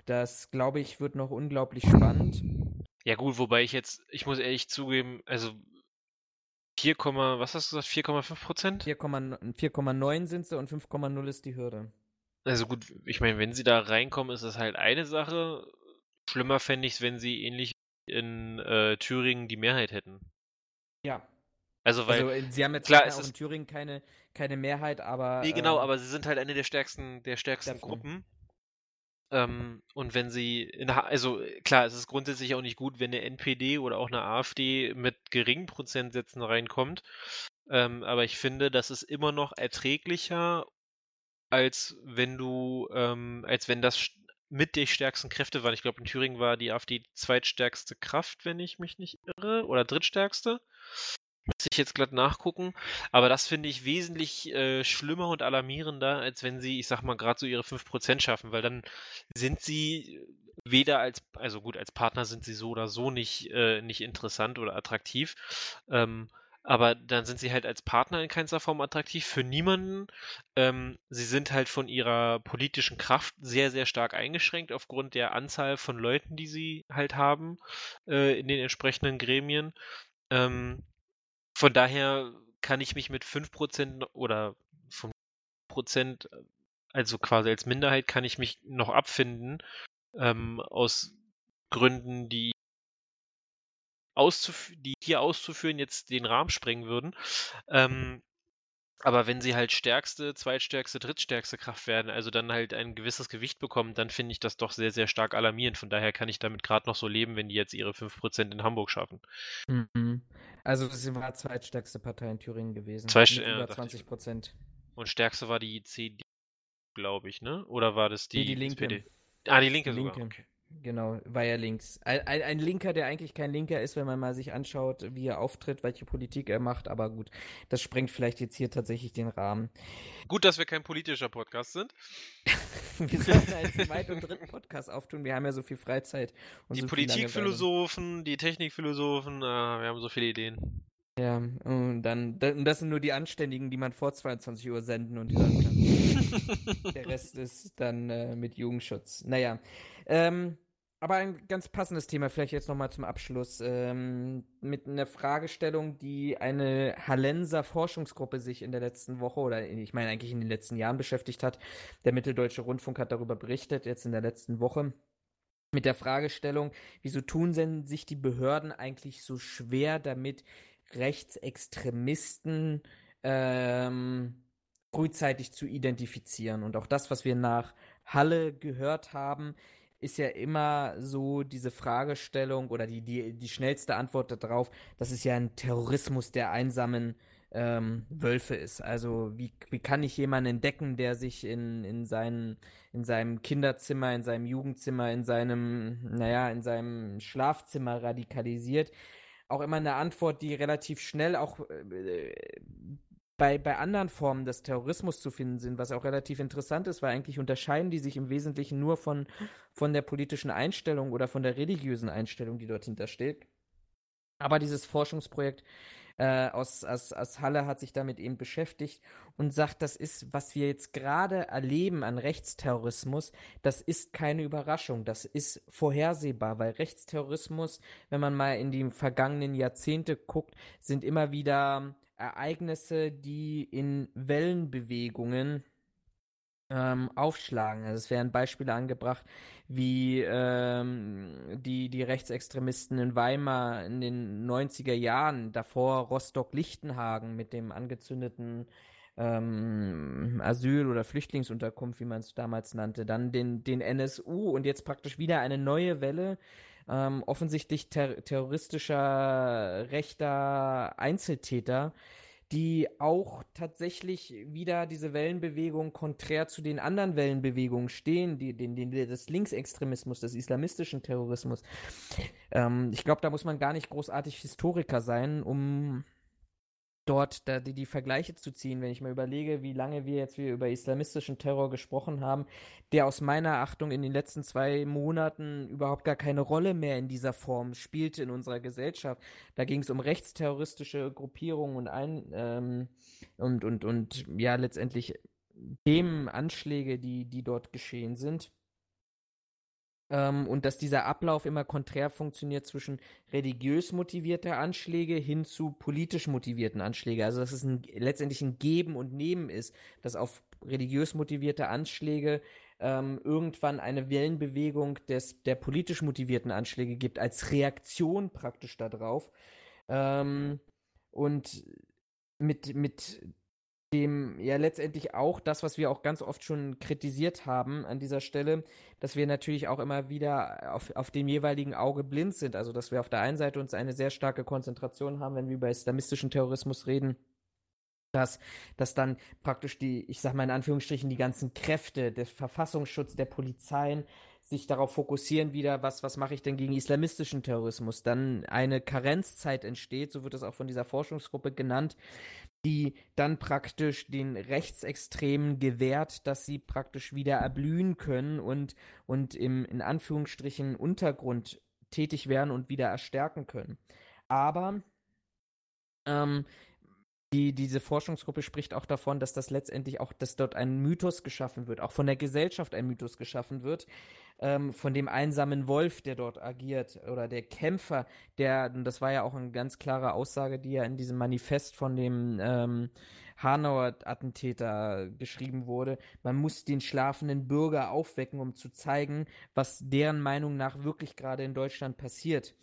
das, glaube ich, wird noch unglaublich spannend. Ja gut, wobei ich jetzt, ich muss ehrlich zugeben, also 4, was hast du gesagt? 4,5 Prozent? 4,9 sind sie und 5,0 ist die Hürde. Also gut, ich meine, wenn sie da reinkommen, ist das halt eine Sache. Schlimmer fände ich es, wenn sie ähnlich in äh, Thüringen die Mehrheit hätten. Ja. Also, weil. Also, äh, sie haben jetzt klar, auch in Thüringen keine, keine Mehrheit, aber. Nee, genau, äh, aber sie sind halt eine der stärksten, der stärksten Gruppen. Ähm, und wenn sie, in, also klar, es ist grundsätzlich auch nicht gut, wenn eine NPD oder auch eine AfD mit geringen Prozentsätzen reinkommt. Ähm, aber ich finde, das ist immer noch erträglicher, als wenn du, ähm, als wenn das mit die stärksten Kräfte waren. Ich glaube, in Thüringen war die AfD die zweitstärkste Kraft, wenn ich mich nicht irre, oder drittstärkste. Muss ich jetzt glatt nachgucken. Aber das finde ich wesentlich äh, schlimmer und alarmierender, als wenn sie, ich sag mal, gerade so ihre 5% schaffen, weil dann sind sie weder als, also gut, als Partner sind sie so oder so nicht, äh, nicht interessant oder attraktiv. Ähm, aber dann sind sie halt als Partner in keinster Form attraktiv für niemanden. Ähm, sie sind halt von ihrer politischen Kraft sehr, sehr stark eingeschränkt aufgrund der Anzahl von Leuten, die sie halt haben äh, in den entsprechenden Gremien. Ähm, von daher kann ich mich mit 5% oder 5%, also quasi als Minderheit, kann ich mich noch abfinden, ähm, aus Gründen, die die hier auszuführen jetzt den Rahmen sprengen würden. Ähm, aber wenn sie halt stärkste, zweitstärkste, drittstärkste Kraft werden, also dann halt ein gewisses Gewicht bekommen, dann finde ich das doch sehr, sehr stark alarmierend. Von daher kann ich damit gerade noch so leben, wenn die jetzt ihre 5% in Hamburg schaffen. Mhm. Also sie war zweitstärkste Partei in Thüringen gewesen. Zwei, mit ja, über 20 Prozent. Und stärkste war die CD, glaube ich, ne? Oder war das die, die, die Linke? SPD? Ah, die Linke die sogar. Linke. Okay. Genau, war ja links. Ein, ein, ein, Linker, der eigentlich kein Linker ist, wenn man mal sich anschaut, wie er auftritt, welche Politik er macht. Aber gut, das sprengt vielleicht jetzt hier tatsächlich den Rahmen. Gut, dass wir kein politischer Podcast sind. wir sollten einen zweiten und dritten Podcast auftun. Wir haben ja so viel Freizeit. die so Politikphilosophen, die Technikphilosophen, äh, wir haben so viele Ideen. Ja, und dann, das sind nur die Anständigen, die man vor 22 Uhr senden und hören kann. Der Rest ist dann äh, mit Jugendschutz. Naja, ähm, aber ein ganz passendes Thema, vielleicht jetzt nochmal zum Abschluss, ähm, mit einer Fragestellung, die eine Hallenser Forschungsgruppe sich in der letzten Woche oder ich meine eigentlich in den letzten Jahren beschäftigt hat. Der Mitteldeutsche Rundfunk hat darüber berichtet, jetzt in der letzten Woche mit der Fragestellung, wieso tun denn sich die Behörden eigentlich so schwer damit, Rechtsextremisten ähm, frühzeitig zu identifizieren. Und auch das, was wir nach Halle gehört haben, ist ja immer so diese Fragestellung oder die, die, die schnellste Antwort darauf, dass es ja ein Terrorismus der einsamen ähm, Wölfe ist. Also wie, wie kann ich jemanden entdecken, der sich in, in, seinen, in seinem Kinderzimmer, in seinem Jugendzimmer, in seinem, naja, in seinem Schlafzimmer radikalisiert? Auch immer eine Antwort, die relativ schnell auch äh, bei, bei anderen Formen des Terrorismus zu finden sind, was auch relativ interessant ist, weil eigentlich unterscheiden die sich im Wesentlichen nur von, von der politischen Einstellung oder von der religiösen Einstellung, die dort hintersteht. Aber dieses Forschungsprojekt äh, aus, aus, aus Halle hat sich damit eben beschäftigt und sagt, das ist, was wir jetzt gerade erleben an Rechtsterrorismus, das ist keine Überraschung, das ist vorhersehbar, weil Rechtsterrorismus, wenn man mal in die vergangenen Jahrzehnte guckt, sind immer wieder Ereignisse, die in Wellenbewegungen ähm, aufschlagen. Also es werden Beispiele angebracht, wie ähm, die, die Rechtsextremisten in Weimar in den 90er Jahren, davor Rostock-Lichtenhagen mit dem angezündeten ähm, Asyl- oder Flüchtlingsunterkunft, wie man es damals nannte, dann den, den NSU und jetzt praktisch wieder eine neue Welle ähm, offensichtlich ter terroristischer rechter Einzeltäter, die auch tatsächlich wieder diese Wellenbewegung konträr zu den anderen Wellenbewegungen stehen, die, den, den, des Linksextremismus, des islamistischen Terrorismus. Ähm, ich glaube, da muss man gar nicht großartig Historiker sein, um dort da die, die Vergleiche zu ziehen, wenn ich mir überlege, wie lange wir jetzt wieder über islamistischen Terror gesprochen haben, der aus meiner Achtung in den letzten zwei Monaten überhaupt gar keine Rolle mehr in dieser Form spielte in unserer Gesellschaft. Da ging es um rechtsterroristische Gruppierungen und ein ähm, und und und ja letztendlich Themenanschläge, die die dort geschehen sind ähm, und dass dieser Ablauf immer konträr funktioniert zwischen religiös motivierter Anschläge hin zu politisch motivierten Anschläge. Also dass es ein, letztendlich ein Geben und Nehmen ist, dass auf religiös motivierte Anschläge ähm, irgendwann eine Wellenbewegung des, der politisch motivierten Anschläge gibt, als Reaktion praktisch darauf. Ähm, und mit, mit dem ja letztendlich auch das, was wir auch ganz oft schon kritisiert haben an dieser Stelle, dass wir natürlich auch immer wieder auf, auf dem jeweiligen Auge blind sind. Also dass wir auf der einen Seite uns eine sehr starke Konzentration haben, wenn wir über islamistischen Terrorismus reden, dass, dass dann praktisch die, ich sag mal in Anführungsstrichen, die ganzen Kräfte des Verfassungsschutz, der Polizeien sich darauf fokussieren wieder, was, was mache ich denn gegen islamistischen Terrorismus, dann eine Karenzzeit entsteht, so wird es auch von dieser Forschungsgruppe genannt, die dann praktisch den Rechtsextremen gewährt, dass sie praktisch wieder erblühen können und, und im, in Anführungsstrichen, Untergrund tätig werden und wieder erstärken können. Aber ähm, die, diese Forschungsgruppe spricht auch davon, dass das letztendlich auch, dass dort ein Mythos geschaffen wird, auch von der Gesellschaft ein Mythos geschaffen wird, ähm, von dem einsamen Wolf, der dort agiert, oder der Kämpfer, der, das war ja auch eine ganz klare Aussage, die ja in diesem Manifest von dem ähm, Hanauer Attentäter geschrieben wurde. Man muss den schlafenden Bürger aufwecken, um zu zeigen, was deren Meinung nach wirklich gerade in Deutschland passiert.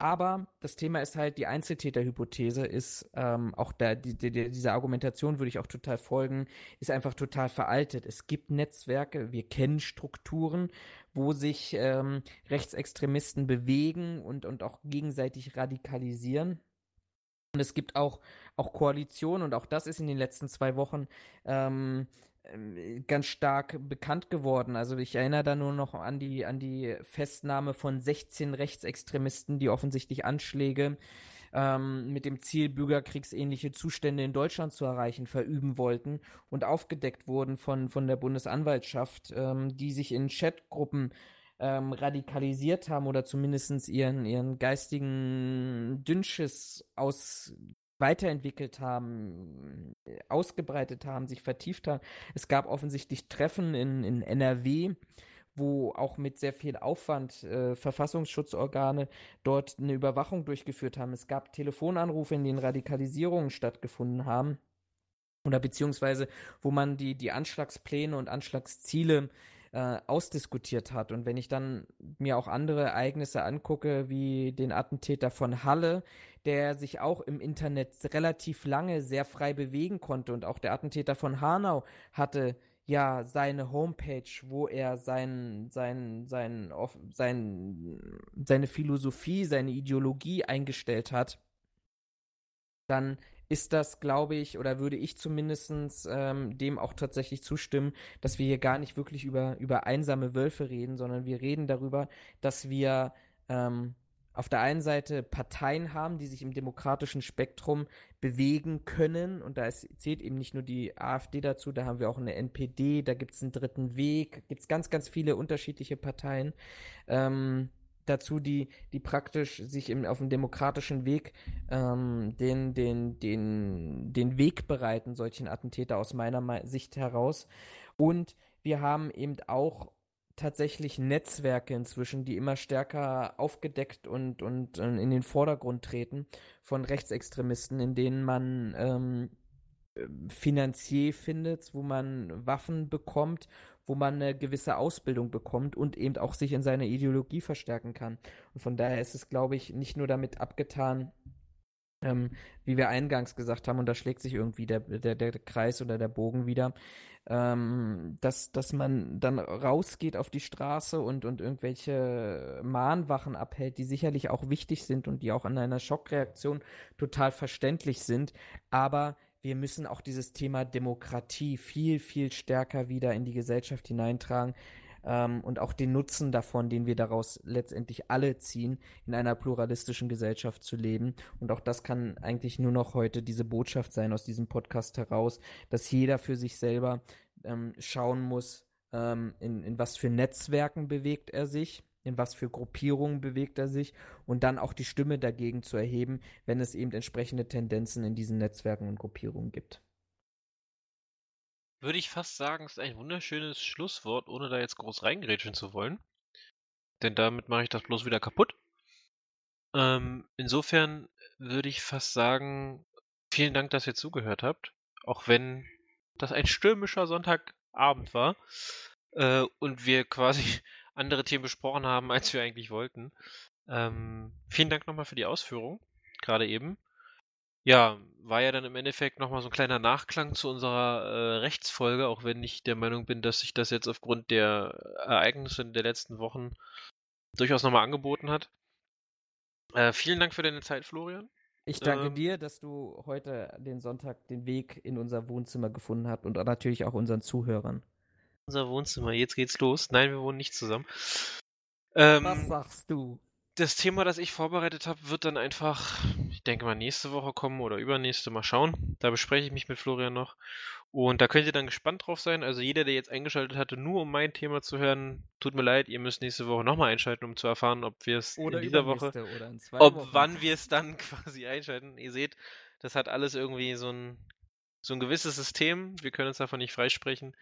Aber das Thema ist halt, die Einzeltäterhypothese ist ähm, auch da, die, die, dieser Argumentation würde ich auch total folgen, ist einfach total veraltet. Es gibt Netzwerke, wir kennen Strukturen, wo sich ähm, Rechtsextremisten bewegen und, und auch gegenseitig radikalisieren. Und es gibt auch, auch Koalitionen und auch das ist in den letzten zwei Wochen ähm, ganz stark bekannt geworden. Also ich erinnere da nur noch an die, an die Festnahme von 16 Rechtsextremisten, die offensichtlich Anschläge ähm, mit dem Ziel, bürgerkriegsähnliche Zustände in Deutschland zu erreichen, verüben wollten und aufgedeckt wurden von, von der Bundesanwaltschaft, ähm, die sich in Chatgruppen ähm, radikalisiert haben oder zumindest ihren, ihren geistigen Dünnschiss aus weiterentwickelt haben, ausgebreitet haben, sich vertieft haben. Es gab offensichtlich Treffen in, in NRW, wo auch mit sehr viel Aufwand äh, Verfassungsschutzorgane dort eine Überwachung durchgeführt haben. Es gab Telefonanrufe, in denen Radikalisierungen stattgefunden haben oder beziehungsweise wo man die, die Anschlagspläne und Anschlagsziele äh, ausdiskutiert hat. Und wenn ich dann mir auch andere Ereignisse angucke, wie den Attentäter von Halle, der sich auch im Internet relativ lange sehr frei bewegen konnte und auch der Attentäter von Hanau hatte ja seine Homepage, wo er sein, sein, sein, sein, seine Philosophie, seine Ideologie eingestellt hat, dann ist das, glaube ich, oder würde ich zumindest ähm, dem auch tatsächlich zustimmen, dass wir hier gar nicht wirklich über, über einsame Wölfe reden, sondern wir reden darüber, dass wir ähm, auf der einen Seite Parteien haben, die sich im demokratischen Spektrum bewegen können. Und da ist, zählt eben nicht nur die AfD dazu, da haben wir auch eine NPD, da gibt es einen dritten Weg, gibt es ganz, ganz viele unterschiedliche Parteien. Ähm, dazu, die, die praktisch sich im, auf dem demokratischen Weg ähm, den, den, den, den Weg bereiten, solchen Attentäter aus meiner Sicht heraus. Und wir haben eben auch tatsächlich Netzwerke inzwischen, die immer stärker aufgedeckt und, und, und in den Vordergrund treten von Rechtsextremisten, in denen man ähm, Finanzier findet, wo man Waffen bekommt, wo man eine gewisse Ausbildung bekommt und eben auch sich in seiner Ideologie verstärken kann. Und von daher ist es, glaube ich, nicht nur damit abgetan, ähm, wie wir eingangs gesagt haben, und da schlägt sich irgendwie der, der, der Kreis oder der Bogen wieder, ähm, dass, dass man dann rausgeht auf die Straße und, und irgendwelche Mahnwachen abhält, die sicherlich auch wichtig sind und die auch an einer Schockreaktion total verständlich sind, aber wir müssen auch dieses Thema Demokratie viel, viel stärker wieder in die Gesellschaft hineintragen ähm, und auch den Nutzen davon, den wir daraus letztendlich alle ziehen, in einer pluralistischen Gesellschaft zu leben. Und auch das kann eigentlich nur noch heute diese Botschaft sein aus diesem Podcast heraus, dass jeder für sich selber ähm, schauen muss, ähm, in, in was für Netzwerken bewegt er sich in was für Gruppierungen bewegt er sich und dann auch die Stimme dagegen zu erheben, wenn es eben entsprechende Tendenzen in diesen Netzwerken und Gruppierungen gibt. Würde ich fast sagen, ist ein wunderschönes Schlusswort, ohne da jetzt groß reingrätschen zu wollen. Denn damit mache ich das bloß wieder kaputt. Ähm, insofern würde ich fast sagen, vielen Dank, dass ihr zugehört habt. Auch wenn das ein stürmischer Sonntagabend war äh, und wir quasi andere Themen besprochen haben, als wir eigentlich wollten. Ähm, vielen Dank nochmal für die Ausführung, gerade eben. Ja, war ja dann im Endeffekt nochmal so ein kleiner Nachklang zu unserer äh, Rechtsfolge, auch wenn ich der Meinung bin, dass sich das jetzt aufgrund der Ereignisse der letzten Wochen durchaus nochmal angeboten hat. Äh, vielen Dank für deine Zeit, Florian. Ich danke ähm, dir, dass du heute den Sonntag den Weg in unser Wohnzimmer gefunden hast und natürlich auch unseren Zuhörern unser Wohnzimmer. Jetzt geht's los. Nein, wir wohnen nicht zusammen. Ähm, Was sagst du? Das Thema, das ich vorbereitet habe, wird dann einfach, ich denke mal, nächste Woche kommen oder übernächste mal schauen. Da bespreche ich mich mit Florian noch. Und da könnt ihr dann gespannt drauf sein. Also jeder, der jetzt eingeschaltet hatte, nur um mein Thema zu hören, tut mir leid, ihr müsst nächste Woche nochmal einschalten, um zu erfahren, ob wir es in dieser Woche, oder in ob Wochen. wann wir es dann quasi einschalten. Ihr seht, das hat alles irgendwie so ein so ein gewisses System. Wir können uns davon nicht freisprechen.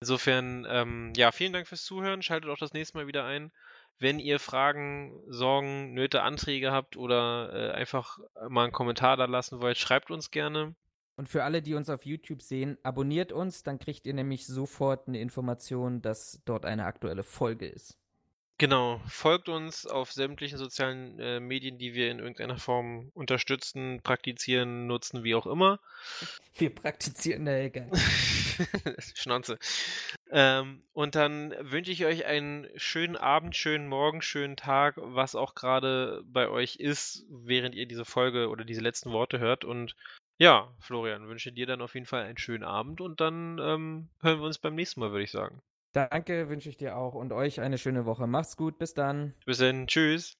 Insofern, ähm, ja, vielen Dank fürs Zuhören. Schaltet auch das nächste Mal wieder ein. Wenn ihr Fragen, Sorgen, Nöte, Anträge habt oder äh, einfach mal einen Kommentar da lassen wollt, schreibt uns gerne. Und für alle, die uns auf YouTube sehen, abonniert uns, dann kriegt ihr nämlich sofort eine Information, dass dort eine aktuelle Folge ist. Genau, folgt uns auf sämtlichen sozialen äh, Medien, die wir in irgendeiner Form unterstützen, praktizieren, nutzen, wie auch immer. Wir praktizieren, na egal. Schnauze. Ähm, und dann wünsche ich euch einen schönen Abend, schönen Morgen, schönen Tag, was auch gerade bei euch ist, während ihr diese Folge oder diese letzten Worte hört. Und ja, Florian, wünsche dir dann auf jeden Fall einen schönen Abend und dann ähm, hören wir uns beim nächsten Mal, würde ich sagen. Danke, wünsche ich dir auch und euch eine schöne Woche. Macht's gut, bis dann. Bis dann, tschüss.